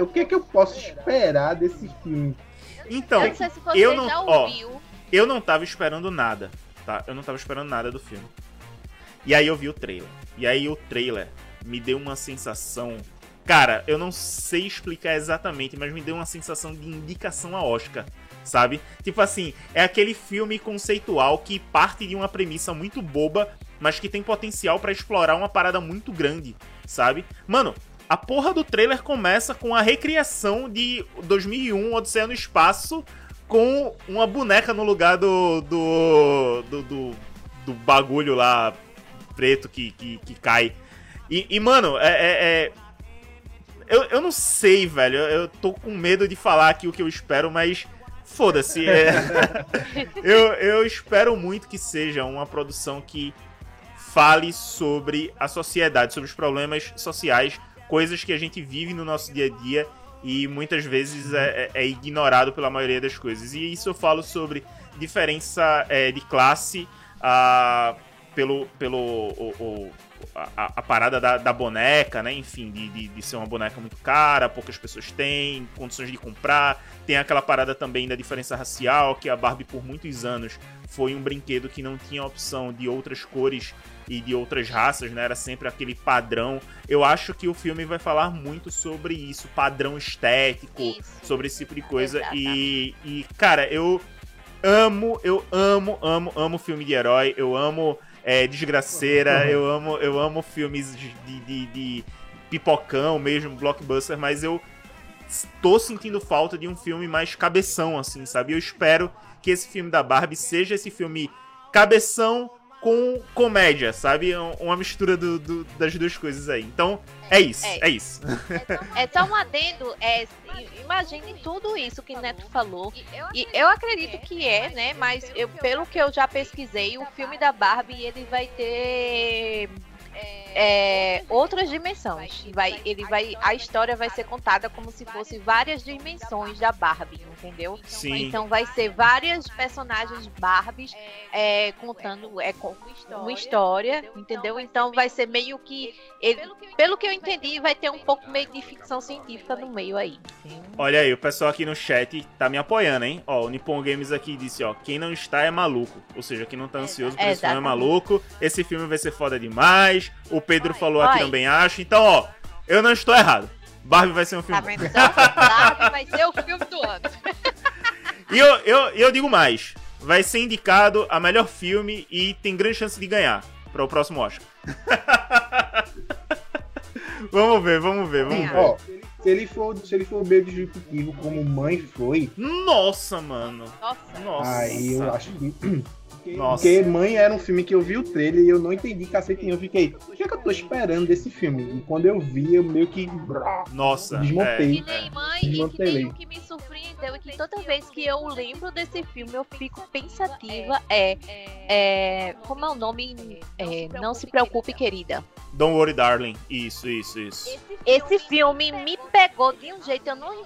[SPEAKER 3] o que é que eu posso esperar desse filme?
[SPEAKER 1] Então,
[SPEAKER 2] eu não, eu não ó,
[SPEAKER 1] eu não tava esperando nada, tá? Eu não tava esperando nada do filme. E aí eu vi o trailer. E aí o trailer me deu uma sensação. Cara, eu não sei explicar exatamente, mas me deu uma sensação de indicação a Oscar, sabe? Tipo assim, é aquele filme conceitual que parte de uma premissa muito boba, mas que tem potencial para explorar uma parada muito grande, sabe? Mano, a porra do trailer começa com a recriação de 2001 Odisseia no Espaço com uma boneca no lugar do do, do, do, do bagulho lá preto que, que, que cai. E, e mano, é, é, é. eu, eu não sei, velho. Eu tô com medo de falar aqui o que eu espero, mas. Foda-se. É... eu, eu espero muito que seja uma produção que fale sobre a sociedade, sobre os problemas sociais, coisas que a gente vive no nosso dia a dia e muitas vezes é, é, é ignorado pela maioria das coisas. E isso eu falo sobre diferença é, de classe, a pelo, pelo o, o, a, a, parada da, da, boneca, né? Enfim, de, de, de, ser uma boneca muito cara, poucas pessoas têm condições de comprar. Tem aquela parada também da diferença racial, que a Barbie por muitos anos foi um brinquedo que não tinha opção de outras cores e de outras raças, né? Era sempre aquele padrão. Eu acho que o filme vai falar muito sobre isso, padrão estético, isso. sobre esse tipo de coisa. E, e, cara, eu amo, eu amo, amo, amo filme de herói. Eu amo é, desgraceira. eu amo eu amo filmes de, de, de, pipocão mesmo, blockbuster, mas eu tô sentindo falta de um filme mais cabeção, assim, sabe? Eu espero que esse filme da Barbie seja esse filme cabeção com comédia, sabe? Uma mistura do, do, das duas coisas aí. Então, é isso, é, é isso.
[SPEAKER 2] É, só um adendo, é, imagine tudo isso que o Neto falou. E eu acredito que é, né? Mas eu, pelo que eu já pesquisei, o filme da Barbie, ele vai ter é, outras dimensões. Vai, ele vai, a história vai ser contada como se fosse várias dimensões da Barbie, entendeu?
[SPEAKER 1] Sim.
[SPEAKER 2] Então vai ser várias personagens Barbies é, contando é, uma história, entendeu? Então vai ser meio que ele, pelo que eu entendi, vai ter um pouco meio de ficção científica no meio aí.
[SPEAKER 1] Olha aí, o pessoal aqui no chat tá me apoiando, hein? Ó, o Nippon Games aqui disse, ó, quem não está é maluco. Ou seja, quem não tá ansioso por esse filme é maluco. Esse filme vai ser foda demais. O Pedro falou aqui também, acho. Então, ó, eu não estou errado. Barbie vai ser um filme. Tá
[SPEAKER 2] vendo? Então, Barbie vai ser o filme do ano.
[SPEAKER 1] e eu, eu, eu digo mais. Vai ser indicado a melhor filme e tem grande chance de ganhar para o próximo Oscar. vamos ver, vamos ver, vamos ver. Ó,
[SPEAKER 3] se ele for, se ele for bem disruptivo como mãe foi.
[SPEAKER 1] Nossa, mano.
[SPEAKER 2] Nossa.
[SPEAKER 1] Nossa.
[SPEAKER 3] Aí eu acho que porque, Nossa. porque Mãe era um filme que eu vi o trailer e eu não entendi cacete Eu fiquei, o que é que eu tô esperando desse filme? E quando eu vi, eu meio que.
[SPEAKER 1] Nossa.
[SPEAKER 3] Desmontei.
[SPEAKER 2] É. Que nem Mãe, e que nem o que me surpreendeu e que toda vez que eu lembro desse filme eu fico pensativa é. é como é o nome? É, não se preocupe, querida.
[SPEAKER 1] Don't Worry Darling. Isso, isso, isso.
[SPEAKER 2] Esse filme me pegou de um jeito, eu não.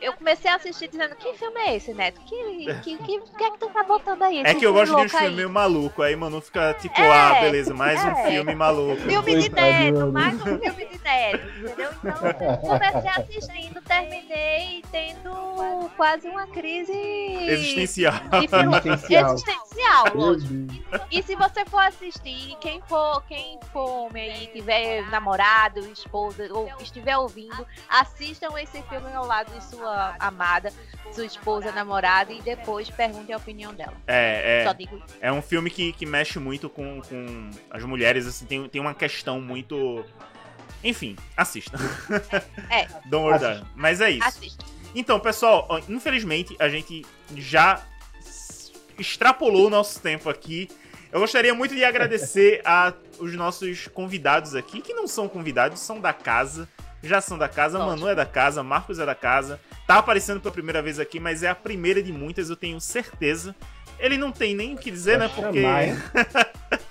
[SPEAKER 2] Eu comecei a assistir dizendo, que filme é esse, Neto? Que, que, que, que é que tu tá botando aí?
[SPEAKER 1] É que eu gosto de um filme meio maluco, aí Manu fica tipo,
[SPEAKER 2] É,
[SPEAKER 1] ah, beleza, mais um
[SPEAKER 2] é.
[SPEAKER 1] filme maluco.
[SPEAKER 2] Filme de Neto, mais um filme de Neto, entendeu? Então, comecei assistindo, terminei tendo quase uma crise
[SPEAKER 1] Existencial.
[SPEAKER 3] Existencial.
[SPEAKER 2] existencial, lógico. E se você for assistir, quem for, quem for homem aí, tiver namorado, esposa, ou estiver ouvindo, assistam esse filme ao lado de sua amada, sua esposa, namorada, e depois perguntem a opinião dela.
[SPEAKER 1] É, é.
[SPEAKER 2] digo.
[SPEAKER 1] É um filme que, que mexe muito com, com as mulheres, assim, tem, tem uma questão muito. Enfim, assista.
[SPEAKER 2] É.
[SPEAKER 1] Don't worry,
[SPEAKER 3] Assista.
[SPEAKER 1] Mas é isso.
[SPEAKER 2] Assista.
[SPEAKER 1] Então, pessoal, infelizmente a gente já extrapolou o nosso tempo aqui. Eu gostaria muito de agradecer a os nossos convidados aqui, que não são convidados, são da casa. Já são da casa,
[SPEAKER 2] Ótimo.
[SPEAKER 1] Manu é da casa, Marcos é da casa. Tá aparecendo pela primeira vez aqui, mas é a primeira de muitas, eu tenho certeza. Ele não tem nem o que dizer, né?
[SPEAKER 3] Vai
[SPEAKER 1] Porque.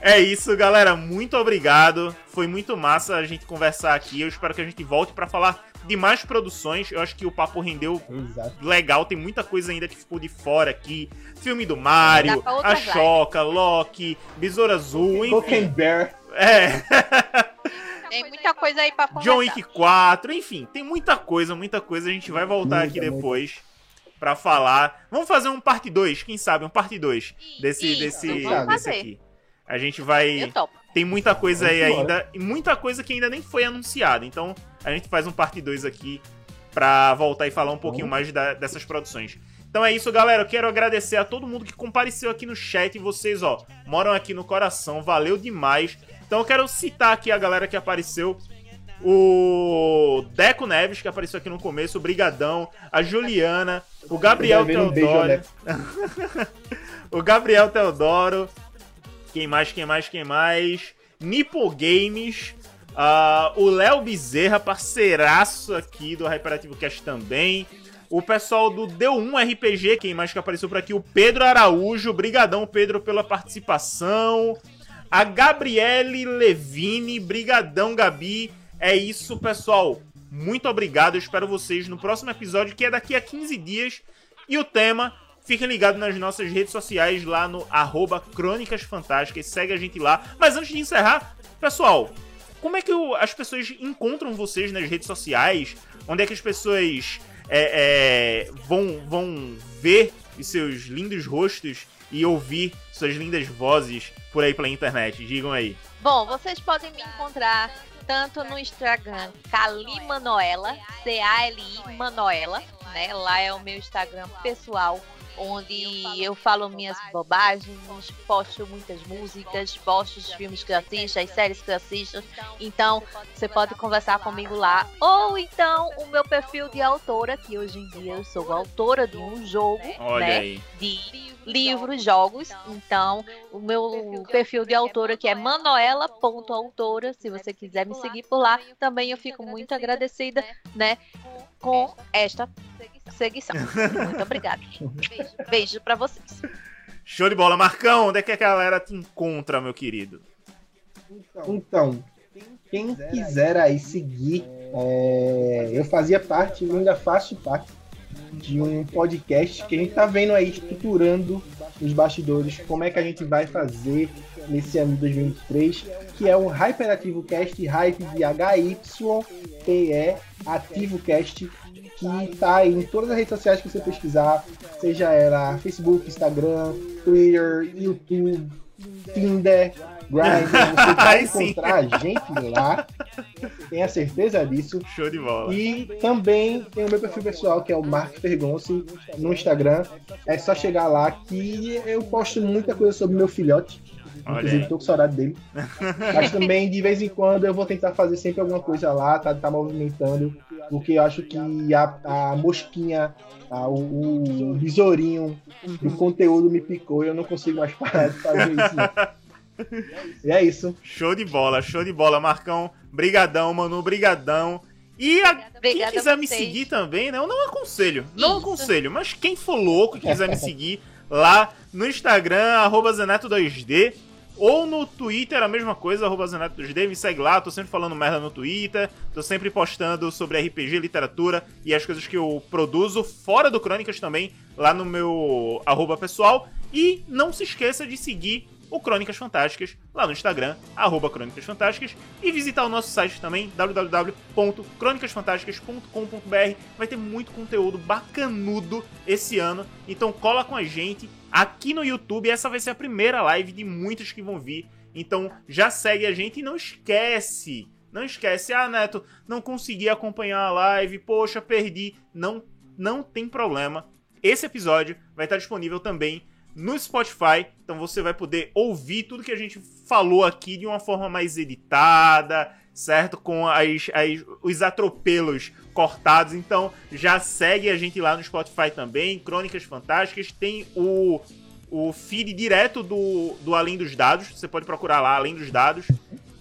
[SPEAKER 1] É isso, galera. Muito obrigado. Foi muito massa a gente conversar aqui. Eu espero que a gente volte pra falar de mais produções. Eu acho que o papo rendeu
[SPEAKER 3] Exato.
[SPEAKER 1] legal. Tem muita coisa ainda que ficou de fora aqui. Filme do Mario, a. Choca, Loki, Besouro Azul, enfim.
[SPEAKER 3] Cocaine Bear.
[SPEAKER 1] É,
[SPEAKER 2] Tem muita coisa aí pra conversar.
[SPEAKER 1] John Wick 4, enfim, tem muita coisa, muita coisa. A gente vai voltar aqui depois pra falar. Vamos fazer um parte 2, quem sabe, um parte 2 desse,
[SPEAKER 2] Isso,
[SPEAKER 1] desse, desse
[SPEAKER 2] fazer.
[SPEAKER 1] aqui. A gente vai. Tem muita coisa aí
[SPEAKER 3] Vamos
[SPEAKER 1] ainda, e muita coisa que ainda nem foi anunciada. Então, a gente faz um parte 2 aqui pra voltar e falar um pouquinho mais da- dessas produções. Então é isso, galera. Eu quero agradecer a todo mundo que compareceu aqui no chat. E vocês, ó, moram aqui no coração. Valeu demais. Então eu quero citar aqui a galera que apareceu. O Deco Neves, que apareceu aqui no começo, o Brigadão, a Juliana, o Gabriel
[SPEAKER 3] ver um beijo,
[SPEAKER 1] Teodoro,
[SPEAKER 3] Alex.
[SPEAKER 1] o Gabriel Teodoro, quem mais, quem mais, quem mais? Nipo Games. ah, o Léo Bezerra, parceiraço aqui do Hyperativo Cast também. O pessoal do Deu1 RPG, quem mais que apareceu por aqui? O Pedro Araújo. Brigadão, Pedro, pela participação. A Gabriele Levine. Brigadão, Gabi. É isso, pessoal. Muito obrigado. Eu espero vocês no próximo episódio, que é daqui a 15 dias. E o tema Fiquem ligados nas nossas redes sociais lá no arroba Crônicas Fantásticas. Segue a gente lá. Mas antes de encerrar, pessoal, como é que as pessoas encontram vocês nas redes sociais? Onde é que as pessoas é, é, vão, vão ver os seus lindos rostos e ouvir suas lindas vozes por aí pela internet? Digam aí.
[SPEAKER 2] Bom, vocês podem me encontrar tanto no Instagram Cali Manoela, C-A-L-I Manoela, né? Lá é o meu Instagram pessoal, onde eu falo minhas bobagens, posto muitas músicas, posto os filmes que eu assisto, as séries que eu assisto. Então, você pode conversar comigo lá. Ou então o meu perfil de autora, que hoje em dia eu sou autora de um jogo,
[SPEAKER 1] Olha
[SPEAKER 2] né?
[SPEAKER 1] aí.
[SPEAKER 2] de livros, jogos. Então, o meu perfil de autora que é manuela.autora, se você quiser me seguir por lá, também eu fico muito agradecida, né, com esta seguição. Muito obrigada. Beijo pra vocês.
[SPEAKER 1] Show de bola. Marcão, onde é que a galera te encontra, meu querido?
[SPEAKER 3] Então, quem quiser aí seguir, é, eu fazia parte, eu ainda faço parte de um podcast que a gente tá vendo aí estruturando os bastidores, como é que a gente vai fazer nesse ano de 2023, que é o Hyperativo Cast, Hype de HYPE Ativo Cast, que tá aí em todas as redes sociais que você pesquisar, seja ela Facebook, Instagram, Twitter, YouTube, Tinder, Grindr, você vai encontrar a gente lá, tenha certeza disso.
[SPEAKER 1] Show de bola.
[SPEAKER 3] E também tem o meu perfil pessoal, que é o Mark Fergonce, no Instagram. É só chegar lá que eu posto muita coisa sobre meu filhote.
[SPEAKER 1] Olha
[SPEAKER 3] Inclusive,
[SPEAKER 1] aí.
[SPEAKER 3] tô com saudade dele. Mas também, de vez em quando, eu vou tentar fazer sempre alguma coisa lá, tá, tá movimentando. Porque eu acho que a, a mosquinha, a- o, o besourinho do conteúdo me picou e eu não consigo mais parar de fazer isso. não. E é isso.
[SPEAKER 1] Show de bola, show de bola, Marcão. Brigadão, Manu, brigadão. E a- quem
[SPEAKER 2] Obrigada a
[SPEAKER 1] quiser me seguir também, né? Eu não aconselho, não
[SPEAKER 2] Isso.
[SPEAKER 1] aconselho, mas quem for louco e quiser me seguir lá no Instagram, arroba Zeneto2D. Ou no Twitter, a mesma coisa, arroba Zeneto2D, me segue lá, tô sempre falando merda no Twitter, tô sempre postando sobre RPG, literatura e as coisas que eu produzo, fora do Crônicas também, lá no meu arroba pessoal. E não se esqueça de seguir o Crônicas Fantásticas lá no Instagram, arroba Crônicas Fantásticas, e visitar o nosso site também, www.crônicasfantásticas.com.br. Vai ter muito conteúdo bacanudo esse ano, então cola com a gente aqui no YouTube. Essa vai ser a primeira live de muitas que vão vir, então já segue a gente e não esquece. Não esquece, ah, Neto, não consegui acompanhar a live, poxa, perdi. Não, não tem problema. Esse episódio vai estar disponível também no Spotify. Então você vai poder ouvir tudo que a gente falou aqui de uma forma mais editada, certo? Com as, as, os atropelos cortados. Então já segue a gente lá no Spotify também. Crônicas Fantásticas. Tem o, o feed direto do, do Além dos Dados. Você pode procurar lá, Além dos Dados.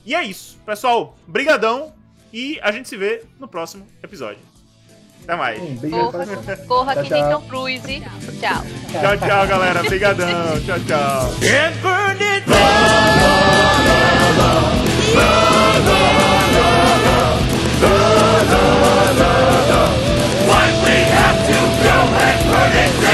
[SPEAKER 1] E é isso. Pessoal, brigadão. E a gente se vê no próximo episódio. Até mais.
[SPEAKER 3] Um beijo
[SPEAKER 2] corra, corra
[SPEAKER 3] tchau,
[SPEAKER 2] que
[SPEAKER 3] tchau.
[SPEAKER 2] tem Cruise. Tchau.
[SPEAKER 1] Tchau, tchau, galera. Brigadão. tchau, tchau.
[SPEAKER 4] la, la, la, la. What we have to go and burn it.